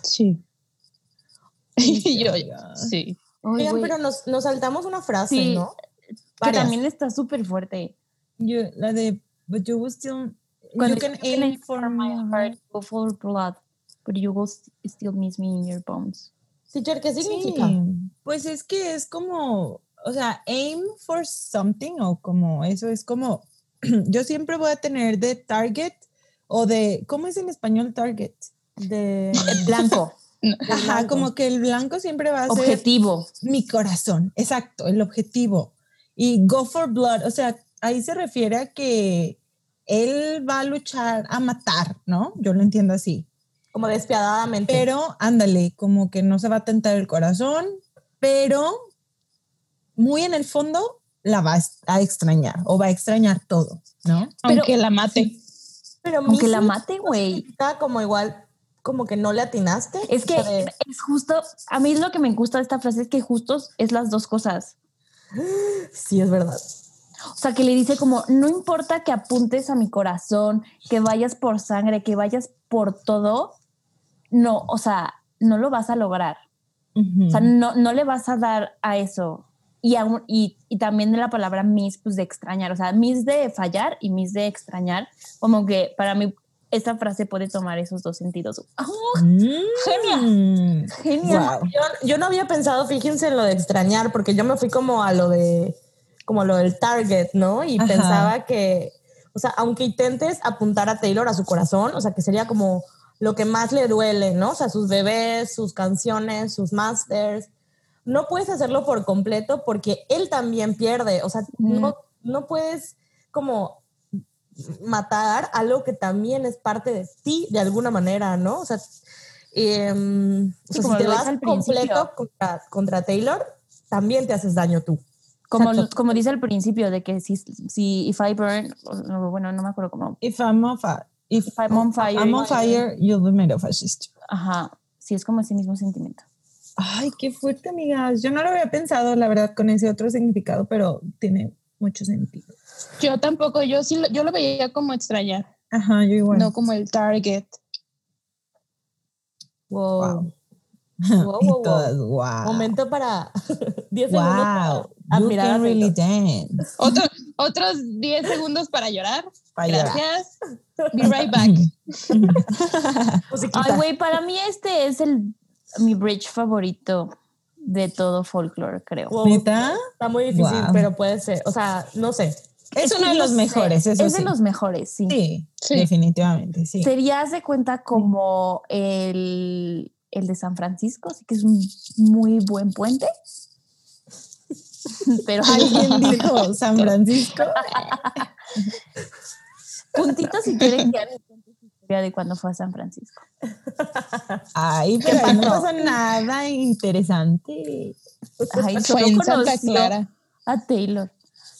Sí. Y yo, amiga. sí. Oigan, pero nos, nos saltamos una frase, Sí, ¿no? que Varias. también está súper fuerte. Yo, la de, but you will still, Cuando you can aim for my heart, go for blood, but you will st- still miss me in your bones. Teacher, ¿qué significa? Sí, pues es que es como, o sea, aim for something o como eso es como, yo siempre voy a tener de target o de, ¿cómo es en español target? De El blanco, Ajá, como que el blanco siempre va a ser objetivo. mi corazón, exacto, el objetivo. Y go for blood, o sea, ahí se refiere a que él va a luchar a matar, ¿no? Yo lo entiendo así. como despiadadamente. Pero ándale, como que no se va a tentar el corazón, pero muy en el fondo la va a extrañar o va a extrañar todo, ¿no? Aunque la mate. Pero Aunque la mate, güey. significa como igual, como que no le atinaste. Es que es justo, a mí lo que me gusta de esta frase es que justo es las dos cosas. sí, es verdad. O sea, que le dice como, no importa que apuntes a mi corazón, que vayas por sangre, que vayas por todo, no, o sea, no lo vas a lograr. O sea, no, no le vas a dar a eso. Y, aún- y, y también de la palabra miss, pues de extrañar, o sea, miss de fallar y miss de extrañar, como que para mí esta frase puede tomar esos dos sentidos. ¡Oh, Mm. genial! Wow. Yo, yo no había pensado, fíjense en lo de extrañar, porque yo me fui como a lo de, como lo del target, ¿no? Y Ajá. pensaba que, o sea, aunque intentes apuntar a Taylor a su corazón, o sea, que sería como lo que más le duele, ¿no? O sea, sus bebés, sus canciones, sus masters. No puedes hacerlo por completo porque él también pierde. O sea, no, no puedes como matar algo que también es parte de ti de alguna manera, ¿no? O sea, o Sí, sea, como si te vas completo contra, contra Taylor, también te haces daño tú. Como, Exacto. como dice al principio, de que si, si if I burn, bueno, no me acuerdo cómo, If I'm on fire, if, If I'm on fire, I'm on fire, you'll be made of ashes. ajá, sí es como ese mismo sentimiento. Ay, qué fuerte, amigas. Yo no lo había pensado, la verdad, con ese otro significado, pero tiene mucho sentido. Yo tampoco, yo sí, lo- yo lo veía como extrañar, Ajá, yo igual. no como el target. Wow. Wow. Wow, y wow, wow. todas, wow. Momento para 10 segundos Wow. para You admirar a can really Taylor. dance. Otro, otros 10 segundos para llorar. Gracias. Be right back. Ay, güey, para mí este es el mi bridge favorito de todo folklore, creo. ¿Neta? Está muy difícil, Wow. pero puede ser. O sea, no sé. Es que uno de los mejores, eso Es sí. de los mejores, sí. Sí, Sí. definitivamente, sí. Sería, se cuenta como el, el de San Francisco, así que es un muy buen puente. Pero Alguien dijo San Francisco. puntitos si quieren que alguien cuente su historia de cuando fue a San Francisco. Ay, pero ahí no pasó? pasa nada interesante. Ay, Fue solo en Santa conoció Clara. a Taylor.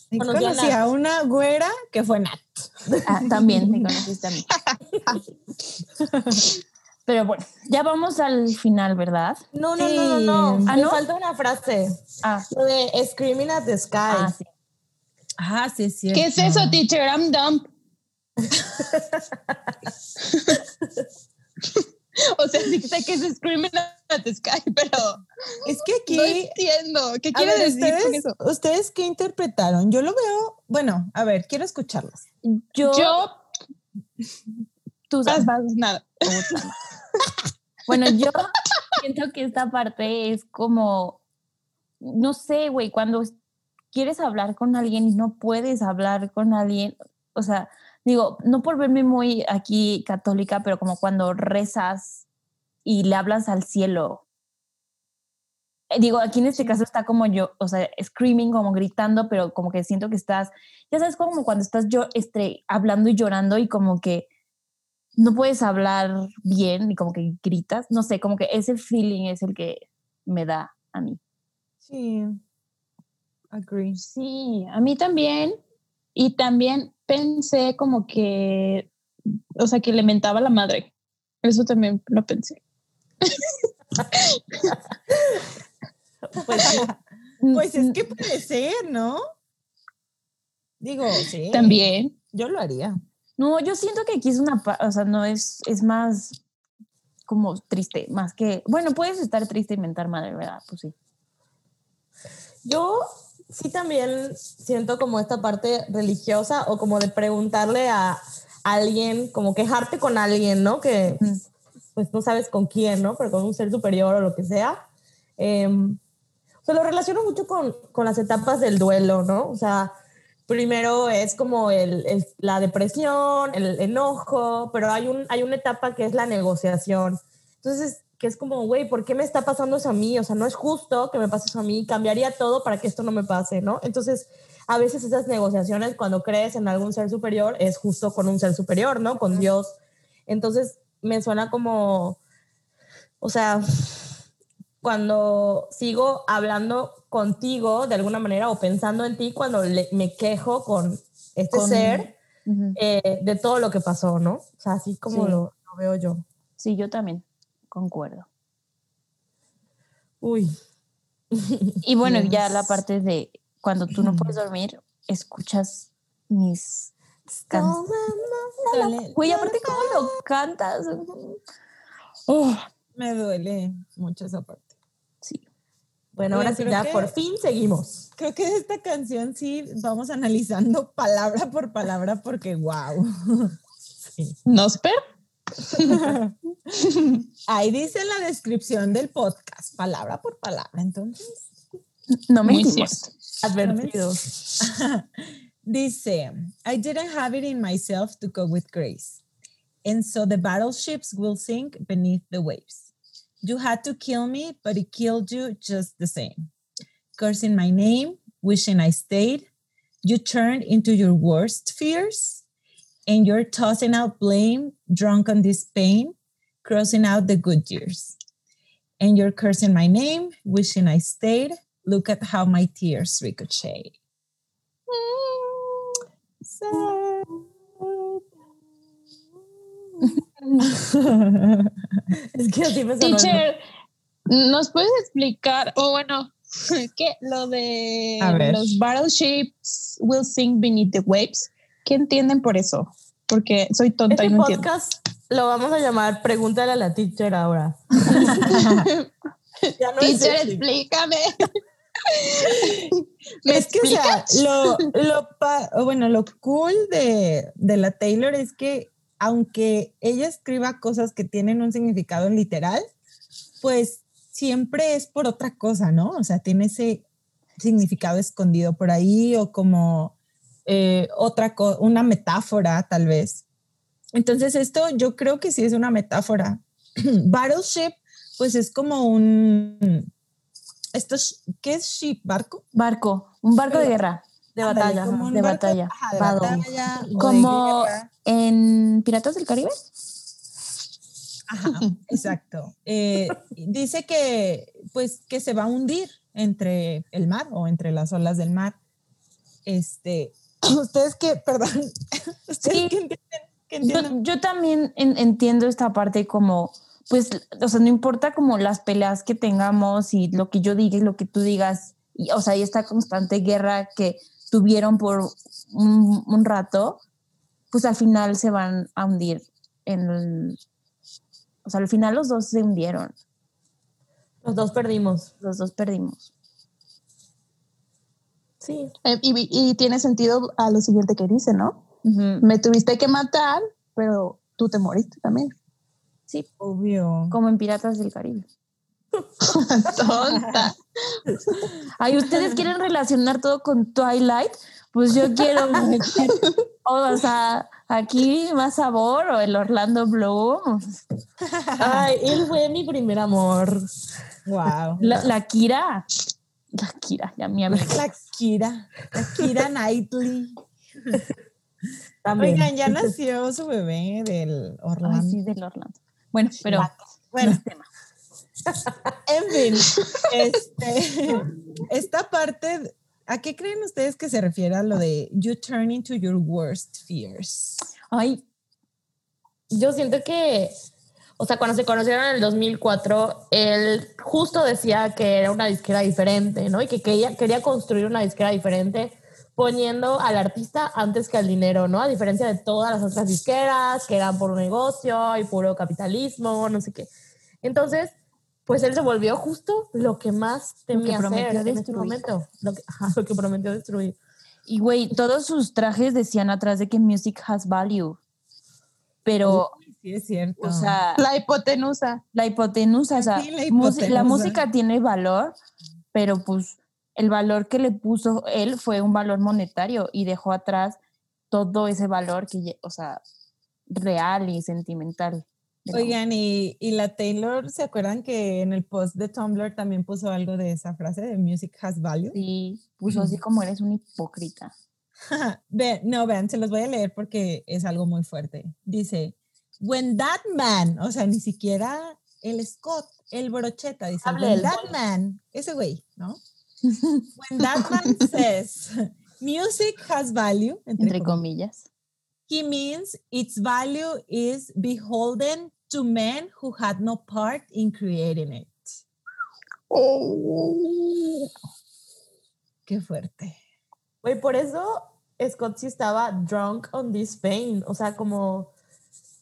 Y Conocí a una güera que fue Nat. Ah, también me conociste a mí. Pero bueno, ya vamos al final, ¿verdad? No, no, no, no, no. Sí. ¿Ah, Me no? falta una frase. Ah, Lo de Screaming at the Sky. ah, sí. Ah, sí, es cierto. ¿Qué es eso, teacher? I'm dumb. o sea, sí sé que es Screaming at the Sky, pero Es que aquí. no entiendo. ¿Qué quiere ver, decir con ¿ustedes, eso? ¿Ustedes qué interpretaron? Yo lo veo. Bueno, a ver, quiero escucharlos. Yo, Yo, tú vas, vas, nada. Bueno, yo siento que esta parte es como, no sé, güey, cuando quieres hablar con alguien y no puedes hablar con alguien, o sea, digo, no por verme muy aquí católica, pero como cuando rezas y le hablas al cielo. Eh, Digo, aquí en este caso está como yo, o sea, screaming, como gritando, pero como que siento que estás, ya sabes, como cuando estás yo este, hablando y llorando y como que no puedes hablar bien y como que gritas, no sé, como que ese feeling es el que me da a mí. Sí. Agree. Sí, a mí también. Y también pensé como que, o sea, que le mentaba a la madre. Eso también lo pensé. Pues. Pues es que puede ser, ¿no? Digo, sí. También. Yo lo haría. No, yo siento que aquí es una, o sea, no es, es más como triste, más que, bueno, puedes estar triste y mentar madre, ¿verdad? Pues sí. Yo sí también siento como esta parte religiosa o como de preguntarle a alguien, como quejarte con alguien, ¿no? Que pues no sabes con quién, ¿no? Pero con un ser superior o lo que sea. Em, o sea, lo relaciono mucho con, con las etapas del duelo, ¿no? O sea, primero es como el, el- la depresión, el enojo, pero hay, un, hay una etapa que es la negociación. Entonces, que es como, güey, ¿por qué me está pasando eso a mí? O sea, no es justo que me pase eso a mí, cambiaría todo para que esto no me pase, ¿no? Entonces, a veces esas negociaciones, cuando crees en algún ser superior, es justo con un ser superior, ¿no? Con Dios. Entonces, me suena como, o sea, cuando sigo hablando contigo de alguna manera o pensando en ti, cuando le- me quejo con este Con- ser eh, de todo lo que pasó, ¿no? O sea, así como Sí. lo, lo veo yo. Sí, yo también concuerdo. Uy. Y bueno, ya la parte de cuando tú no puedes dormir, escuchas mis canciones. Güey, aparte cómo lo cantas. Oh, Me duele mucho esa parte. Bueno, ahora sí, ya que- por fin seguimos. Creo que de esta canción sí vamos analizando palabra por palabra porque wow. Sí. ¿Nosper? Ahí dice en la descripción del podcast, palabra por palabra. Entonces, No mentimos. Advertidos. dice, I didn't have it in myself to go with grace. And so the battleships will sink beneath the waves. You had to kill me, but it killed you just the same. Cursing my name, wishing I stayed. You turned into your worst fears. And you're tossing out blame, drunk on this pain, crossing out the good years. And you're cursing my name, wishing I stayed. Look at how my tears ricochet. Mm. Es que así me Teacher, ¿nos puedes explicar, o bueno, que lo de los battleships will sink beneath the waves? ¿Qué entienden por eso? Porque soy tonta Este y no entiendo. podcast lo vamos a llamar Pregúntale a la teacher ahora. Ya no es Teacher, sexy. explícame. es que, o sea, lo, lo, pa- bueno, lo cool de, de la Taylor es que aunque ella escriba cosas que tienen un significado literal, pues siempre es por otra cosa, ¿no? O sea, tiene ese significado escondido por ahí o como eh, otra cosa, una metáfora tal vez. Entonces esto yo creo que sí es una metáfora. Battleship, pues es como un... Esto, es- ¿Qué es ship? ¿Barco? Barco, un barco de guerra. De batalla. como de batalla, ajá, de batalla Como en Piratas del Caribe. Ajá, exacto. Eh, dice que, pues, que se va a hundir entre el mar o entre las olas del mar. Este, ustedes que, perdón, ustedes Sí. que entienden, que Yo, entienden. yo también en- entiendo esta parte como, pues, o sea, no importa como las peleas que tengamos y lo que yo diga y lo que tú digas, y, o sea, y esta constante guerra que tuvieron por un, un rato, pues al final se van a hundir en el- o sea, al final los dos se hundieron, Los dos perdimos. los dos perdimos. Sí. Eh, y, y tiene sentido a lo siguiente que dice, ¿no? Me tuviste que matar, pero tú te moriste también. Sí, Obvio. como en Piratas del Caribe. Tonta. Ay, ¿ustedes quieren relacionar todo con Twilight? Pues yo quiero meter, o sea, aquí más sabor o el Orlando Bloom, Ay, él fue mi primer amor. Wow. la, la Kira. La Kira, ya mi amiga. La Kira, la Kira Knightley. También. Oigan, ya nació su bebé del Orlando. Ay, sí, del Orlando. Bueno, pero Bueno, no es tema. En fin, este, esta parte, ¿a qué creen ustedes que se refiere a lo de you turn into your worst fears? Ay, Yo siento que, o sea, cuando se conocieron en el 2004, él justo decía que era una disquera diferente, ¿no? Y que quería, quería construir una disquera diferente poniendo al artista antes que al dinero, ¿no? A diferencia de todas las otras disqueras que eran por un negocio y puro capitalismo, no sé qué. Entonces, pues él se volvió justo lo que más temía prometió hacer en este momento, lo que, ajá, lo que prometió destruir. y güey, todos sus trajes decían atrás de que music has value. Pero, Sí, es cierto. o sea, La hipotenusa. la hipotenusa, o sea, Sí, la musi- la hipotenusa. música tiene valor, pero pues el valor que le puso él fue un valor monetario y dejó atrás todo ese valor que, o sea, real y sentimental. Oigan, y, y la Taylor, ¿se acuerdan que en el post de Tumblr también puso algo de esa frase de music has value? Sí, puso así como eres un hipócrita. Ve- no, vean, se los voy a leer porque es algo muy fuerte. Dice, when that man, o sea, ni siquiera el Scott, el brocheta, dice, Hable when that man, ese güey, ¿no? when that man says, music has value, entre, Entre comillas, comillas. He means its value is beholden to men who had no part in creating it. Qué fuerte. Güey, por eso Scott sí estaba drunk on this pain. O sea, como.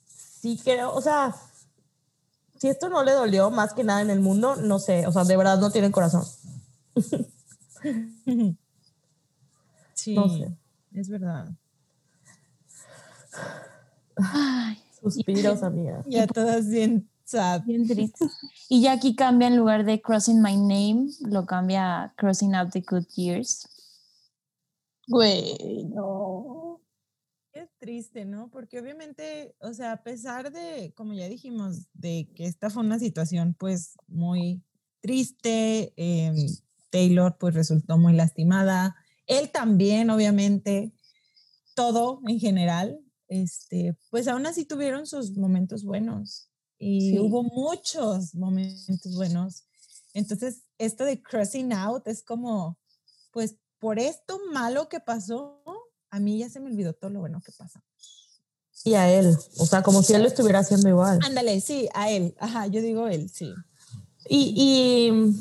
Sí creo. O sea, si esto no le dolió más que nada en el mundo, no sé. O sea, de verdad no tiene corazón. Sí, No sé. es verdad. Ay, Suspiros, amiga. Ya todas bien sad. Bien triste. Y ya aquí cambia en lugar de Crossing My Name, lo cambia a Crossing Out the Good Years. Güey, no. Qué triste, ¿no? Porque obviamente, o sea, a pesar de, como ya dijimos, de que esta fue una situación pues muy triste, em, Taylor pues resultó muy lastimada, él también, obviamente, todo en general, este, pues aún así tuvieron sus momentos buenos y Sí. hubo muchos momentos buenos. Entonces, esto de crossing out es como, pues por esto malo que pasó, a mí ya se me olvidó todo lo bueno que pasa. Y a él. O sea, como si él lo estuviera haciendo igual. Ándale, sí, a él. Ajá, yo digo él, sí. Y, y,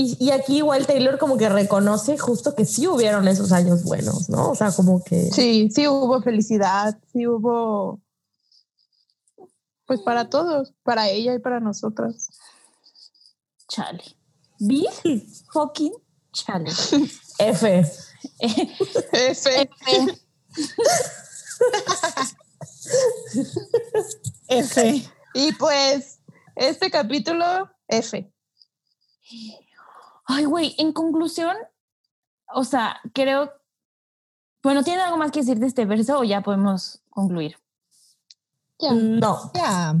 y, y aquí igual Taylor como que reconoce justo que sí hubieron esos años buenos, ¿no? O sea, como que... Sí, sí hubo felicidad, sí hubo. Pues para todos, para ella y para nosotras. Chale. Big fucking chale. F. F. F. Y pues, este capítulo, F. Ay, güey, en conclusión, o sea, creo. Bueno, ¿tiene algo más que decir de este verso o ya podemos concluir? Ya. No. Ya.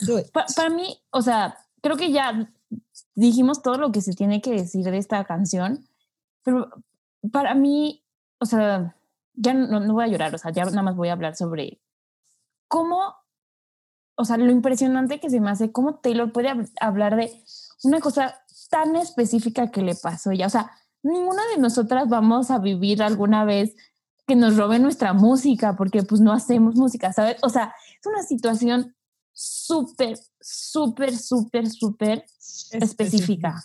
Do it. Pa- para mí, o sea, creo que ya dijimos todo lo que se tiene que decir de esta canción, pero para mí, o sea, ya no, no voy a llorar, o sea, ya nada más voy a hablar sobre cómo, o sea, lo impresionante que se me hace, cómo Taylor puede hab- hablar de una cosa tan específica que le pasó ya, o sea, ninguna de nosotras vamos a vivir alguna vez que nos roben nuestra música porque pues no hacemos música, ¿sabes? O sea, es una situación súper, súper, súper, súper específica.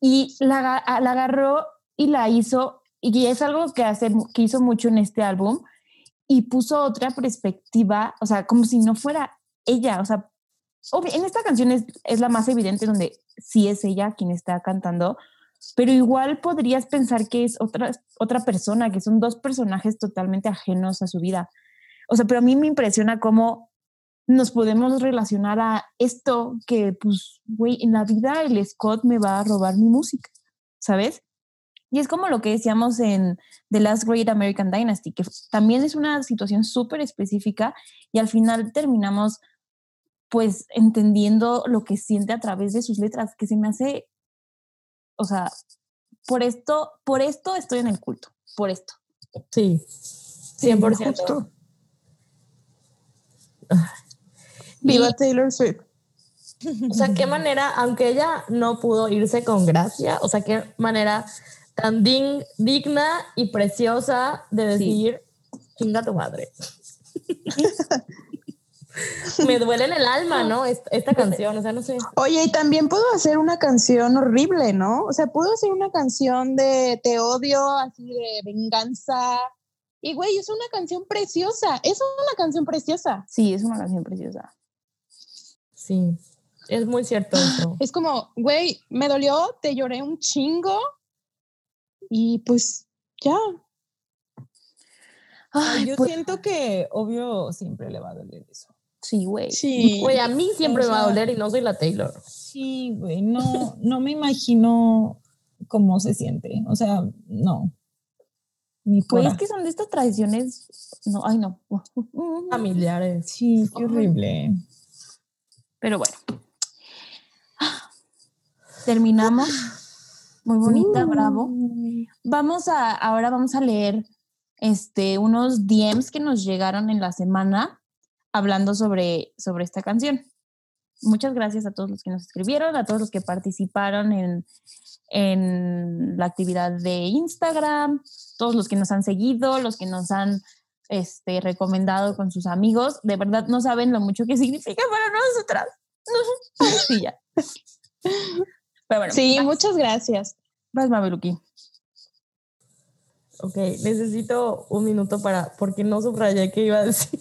Y la, la agarró y la hizo y es algo que, hace, que hizo mucho en este álbum y puso otra perspectiva, o sea, como si no fuera ella, o sea, en esta canción es, es la más evidente donde sí es ella quien está cantando, pero igual podrías pensar que es otra, otra persona, que son dos personajes totalmente ajenos a su vida. O sea, pero a mí me impresiona cómo nos podemos relacionar a esto que, pues, güey, en la vida el Scott me va a robar mi música, ¿sabes? Y es como lo que decíamos en The Last Great American Dynasty, que también es una situación súper específica y al final terminamos pues entendiendo lo que siente a través de sus letras, que se me hace, o sea, por esto, por esto estoy en el culto, por esto. Sí. 100%. justo. Viva Taylor Swift. O sea, qué manera, aunque ella no pudo irse con gracia, o sea, qué manera tan din- digna y preciosa de decir, chinga tu madre. Me duele en el alma, ¿no? Esta, esta canción, o sea, no sé. Oye, y también pudo hacer una canción horrible, ¿no? O sea, pudo hacer una canción de te odio, así de venganza. Y güey, es una canción preciosa. Es una canción preciosa. Sí, es una canción preciosa. Sí, es muy cierto eso. Es como, güey, me dolió, te lloré un chingo. Y pues ya. Ay, Yo pues, siento que, obvio, siempre le va a doler eso. Sí, güey. Sí. Güey, a mí siempre O me va a doler y no soy la Taylor. Sí, güey, no, no me imagino cómo se siente. O sea, no. Ni por Pues es que son de estas tradiciones. No, ay, no. Familiares. Sí, qué horrible. Pero bueno. Terminamos. Muy bonita, bravo. Vamos a, ahora vamos a leer este, unos DMs que nos llegaron en la semana hablando sobre, sobre esta canción. Muchas gracias a todos los que nos escribieron, a todos los que participaron en, en la actividad de Instagram, todos los que nos han seguido, los que nos han este, recomendado con sus amigos. De verdad no saben lo mucho que significa para nosotras. sí, ya. Pero bueno, Sí, vas, muchas gracias. vas, Mabeluki. Ok, necesito un minuto para, porque no subrayé qué iba a decir.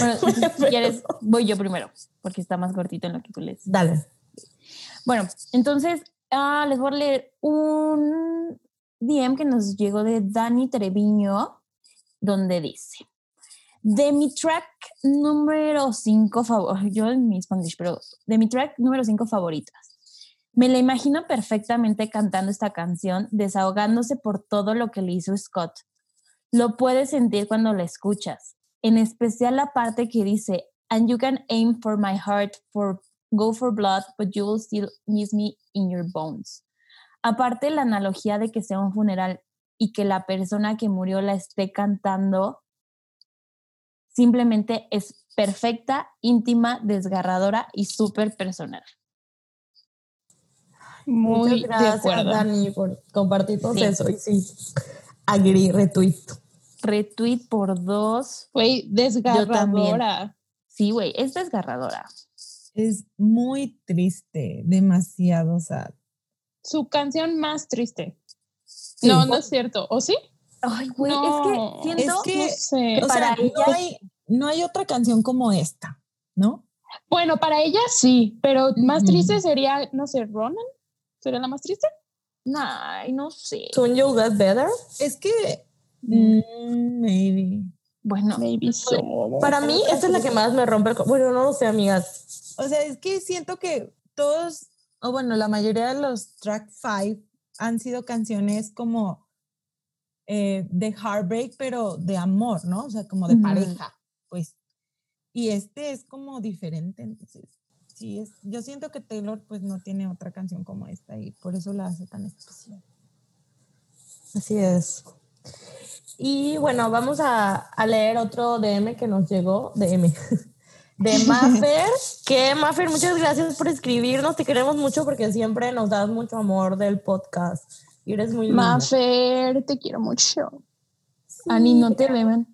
Bueno, si quieres, voy yo primero, porque está más cortito en lo que tú lees. Dale. Bueno, entonces ah, les voy a leer un DM que nos llegó de Dani Treviño, donde dice: De mi track número 5 favorito, yo en mi Spanish, pero de mi track número 5 favoritas. Me la imagino perfectamente cantando esta canción, desahogándose por todo lo que le hizo Scott. Lo puedes sentir cuando la escuchas, en especial la parte que dice, and you can aim for my heart, for go for blood, but you will still miss me in your bones. Aparte la analogía de que sea un funeral y que la persona que murió la esté cantando, simplemente es perfecta, íntima, desgarradora y súper personal. Muy Muchas gracias, Dani, por compartirnos eso. Y sí, agree, retweet. Retweet por dos. Güey, desgarradora. Sí, güey, es desgarradora. Es muy triste, demasiado sad. Su canción más triste. No, no es cierto. ¿O sí? Ay, güey, es que siento que, para ella... no, hay, no hay otra canción como esta, ¿no? Bueno, para ella sí, pero más triste sería, no sé, Ronan. ¿Sería la más triste? Ay, no sé. ¿Son You Get Better? Es que. Mm, maybe. Bueno, maybe so. Para mí, esta es la que más me rompe el. Bueno, no lo sé, amigas. O sea, es que siento que todos, o bueno, la mayoría de los track five han sido canciones como eh, de heartbreak, pero de amor, ¿no? O sea, como de pareja, pues. Y este es como diferente, entonces sí, es, yo siento que Taylor pues no tiene otra canción como esta y por eso la hace tan especial. Así es. Y bueno, vamos a, a leer otro DM que nos llegó, DM, de Maffer, que Maffer, muchas gracias por escribirnos, te queremos mucho porque siempre nos das mucho amor del podcast y eres muy linda. Maffer, te quiero mucho. Ani, no te ven.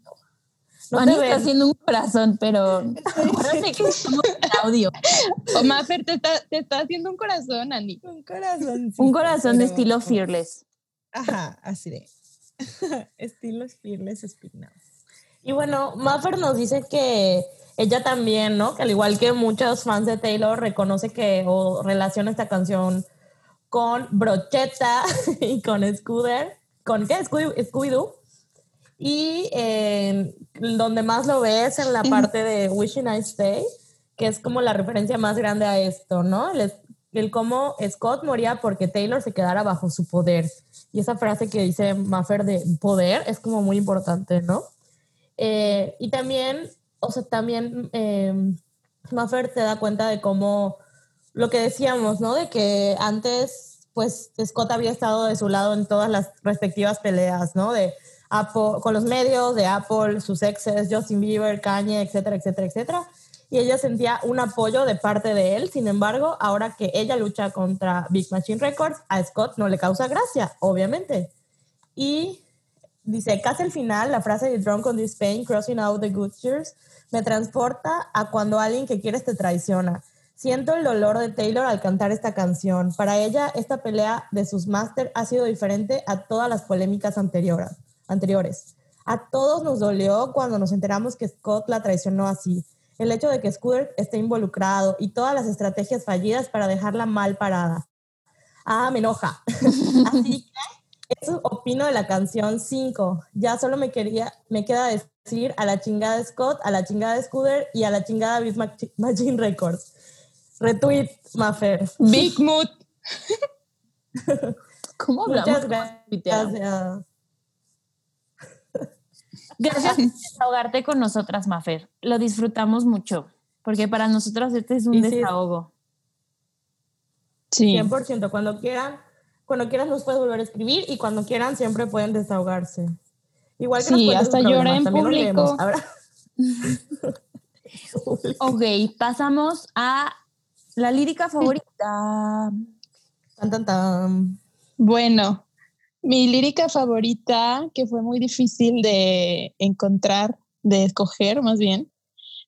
No Ani está haciendo un corazón, pero audio. O Maffer te está, te está haciendo un corazón, Ani. Un corazón. un corazón de estilo fearless. Ajá, así de. estilo fearless Speak Y bueno, Maffer nos dice que ella también, ¿no? Que al igual que muchos fans de Taylor, reconoce que o relaciona esta canción con Brocheta y con Scooter. ¿Con qué? Scooby-Doo. Y eh, donde más lo ves en la parte de Wishing I Stay, que es como la referencia más grande a esto, ¿no? El, el cómo Scott moría porque Taylor se quedara bajo su poder. Y esa frase que dice Maffer de poder es como muy importante, ¿no? Eh, y también, o sea, también eh, Maffer se da cuenta de cómo lo que decíamos, ¿no? De que antes, pues Scott había estado de su lado en todas las respectivas peleas, ¿no? De Apple, con los medios de Apple, sus exes, Justin Bieber, Kanye, etcétera, etcétera, etcétera. Y ella sentía un apoyo de parte de él. Sin embargo, ahora que ella lucha contra Big Machine Records, a Scott no le causa gracia, obviamente. Y dice, casi al final, la frase de Drunk on this pain, crossing out the good years, me transporta a cuando alguien que quieres te traiciona. Siento el dolor de Taylor al cantar esta canción. Para ella, esta pelea de sus máster ha sido diferente a todas las polémicas anteriores anteriores. A todos nos dolió cuando nos enteramos que Scott la traicionó así. El hecho de que Scooter esté involucrado y todas las estrategias fallidas para dejarla mal parada. Ah, me enoja. así que eso opino de la canción 5. Ya solo me, quería, me queda decir a la chingada de Scott, a la chingada de Scooter y a la chingada de Machine Records. Retweet, Maffer. Big Mood. ¿Cómo hablamos? Muchas gracias. Gracias por desahogarte con nosotras, Mafer. Lo disfrutamos mucho, porque para nosotras este es un desahogo. Sí. 100%. Cuando quieran, cuando quieran nos puedes volver a escribir y cuando quieran siempre pueden desahogarse. Igual que sí, hasta llora en público. ok, pasamos a la lírica favorita. Tan, tan, tan. Bueno, mi lírica favorita, que fue muy difícil de encontrar, de escoger más bien,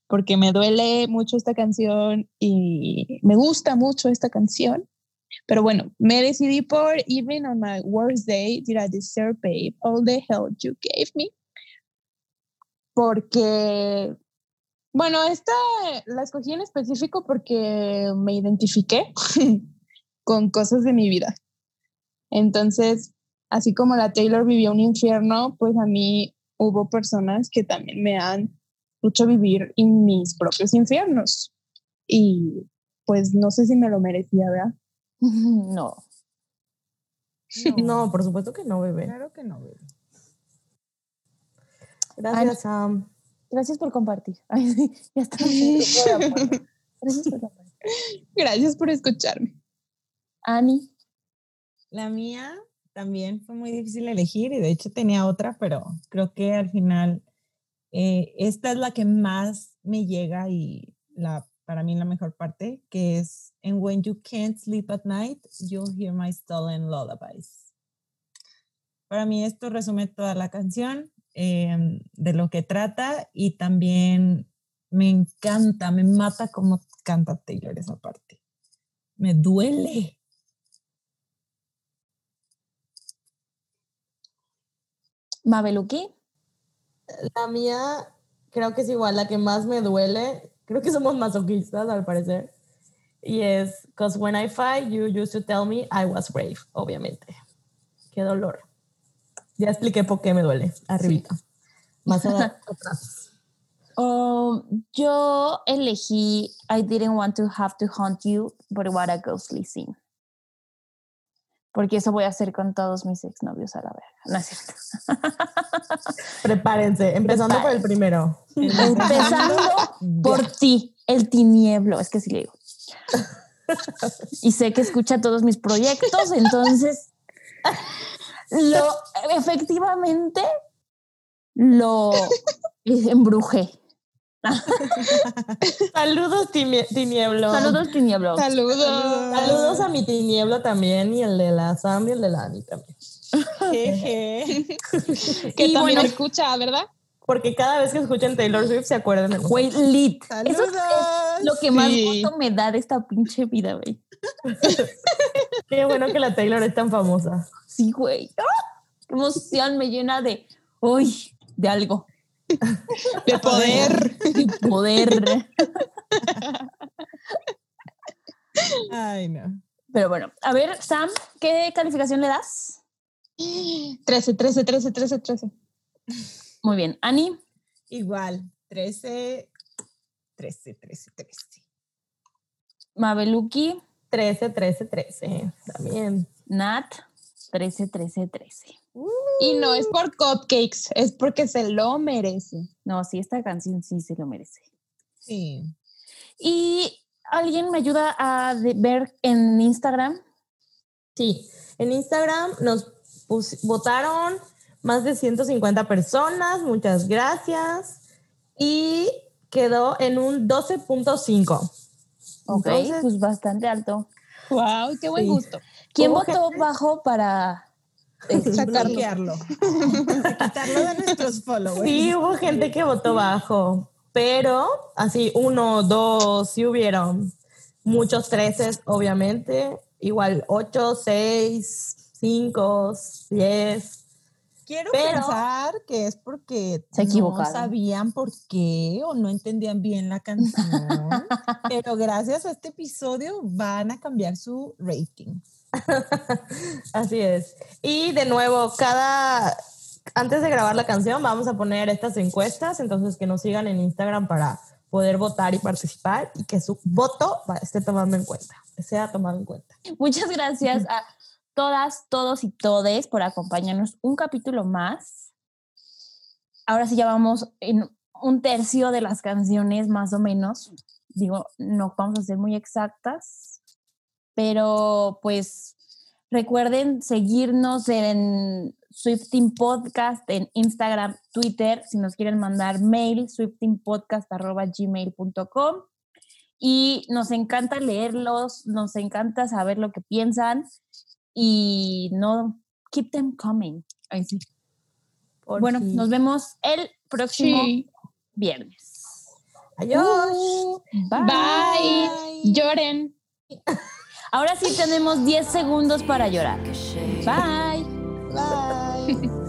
porque me duele mucho esta canción y me gusta mucho esta canción. Pero bueno, me decidí por Even on my worst day, did I deserve, babe, all the help you gave me. Porque, bueno, esta la escogí en específico porque me identifiqué con cosas de mi vida. Entonces, así como la Taylor vivió un infierno, pues a mí hubo personas que también me han disfruto vivir en mis propios infiernos. Y pues no sé si me lo merecía, ¿verdad? No. No, por supuesto que no, bebé. Claro que no, bebé. Gracias, Sam. Gracias por compartir. Ay, sí, ya apoyo. Gracias por compartir. Gracias por escucharme. Ani, La mía también fue muy difícil elegir y de hecho tenía otra, pero creo que al final eh, esta es la que más me llega y la para mí la mejor parte, que es And when you can't sleep at night, you'll hear my stolen lullabies. Para mí esto resume toda la canción, eh, de lo que trata y también me encanta, me mata cómo canta Taylor esa parte. Me duele. Mabeluki. La mía creo que es igual, la que más me duele. Creo que somos masoquistas al parecer. Y es, because when I fight, you used to tell me I was brave, obviamente. Qué dolor. Ya expliqué por qué me duele, arribita. Más atrás. Um, yo elegí I didn't want to have to hunt you, but what a ghostly scene. Porque eso voy a hacer con todos mis exnovios a la verga. No es cierto. Prepárense, empezando por el primero. Empezando por ti, el tinieblo. Es que sí le digo. Y sé que escucha todos mis proyectos, entonces lo efectivamente lo embrujé. Saludos, Tinieblo. Saludos, tinieblo. Saludos. Saludos a mi Tinieblo también y el de la Sam y el de la Ani también. Jeje. Que Y también bueno- escucha, ¿verdad? Porque cada vez que escuchen Taylor Swift se acuerdan de. Güey, lit. Eso Saludos. es lo que más Sí. gusto me da de esta pinche vida, güey. Qué bueno que la Taylor es tan famosa. Sí, güey. ¡Ah! Qué emoción me llena de, uy, de algo, De poder. de poder. Ay, no. Pero bueno, a ver, Sam, ¿qué calificación le das? 13, 13, 13, 13, 13. Muy bien. Ani, Igual, 13, 13, 13, 13. Mabeluki, 13, 13, 13. También. Nat, 13, 13, 13. Y no es por cupcakes, es porque se lo merece. No, sí, esta canción sí se lo merece. Sí. ¿Y alguien me ayuda a ver en Instagram? Sí, en Instagram nos votaron más de 150 personas, muchas gracias. Y quedó en un 12.5. Ok, Entonces- pues bastante alto. Wow, qué buen Sí. gusto. ¿Quién votó bajo para. Bloquearlo. Quitarlo de nuestros followers. Sí, hubo gente que votó bajo, pero así uno, dos, sí hubieron muchos treces, obviamente. Igual ocho, seis, cinco, diez. Quiero Pero- pensar que es porque Se no sabían por qué o no entendían bien la canción. pero gracias a este episodio van a cambiar su rating. Así es. Y de nuevo, cada antes de grabar la canción vamos a poner estas encuestas, entonces que nos sigan en Instagram para poder votar y participar y que su voto esté tomando en cuenta, sea tomado en cuenta. Muchas gracias a todas, todos y todes por acompañarnos un capítulo más. Ahora sí ya vamos en un tercio de las canciones más o menos. Digo, no vamos a ser muy exactas, pero pues recuerden seguirnos en Swifting Podcast en Instagram, Twitter, si nos quieren mandar mail, swiftingpodcast.gmail.com y nos encanta leerlos, nos encanta saber lo que piensan y no, keep them coming. Ay, sí. Bueno, nos vemos el próximo Sí. viernes. Adiós. Uh, bye. Lloren. Ahora sí tenemos 10 segundos para llorar. Bye. Bye.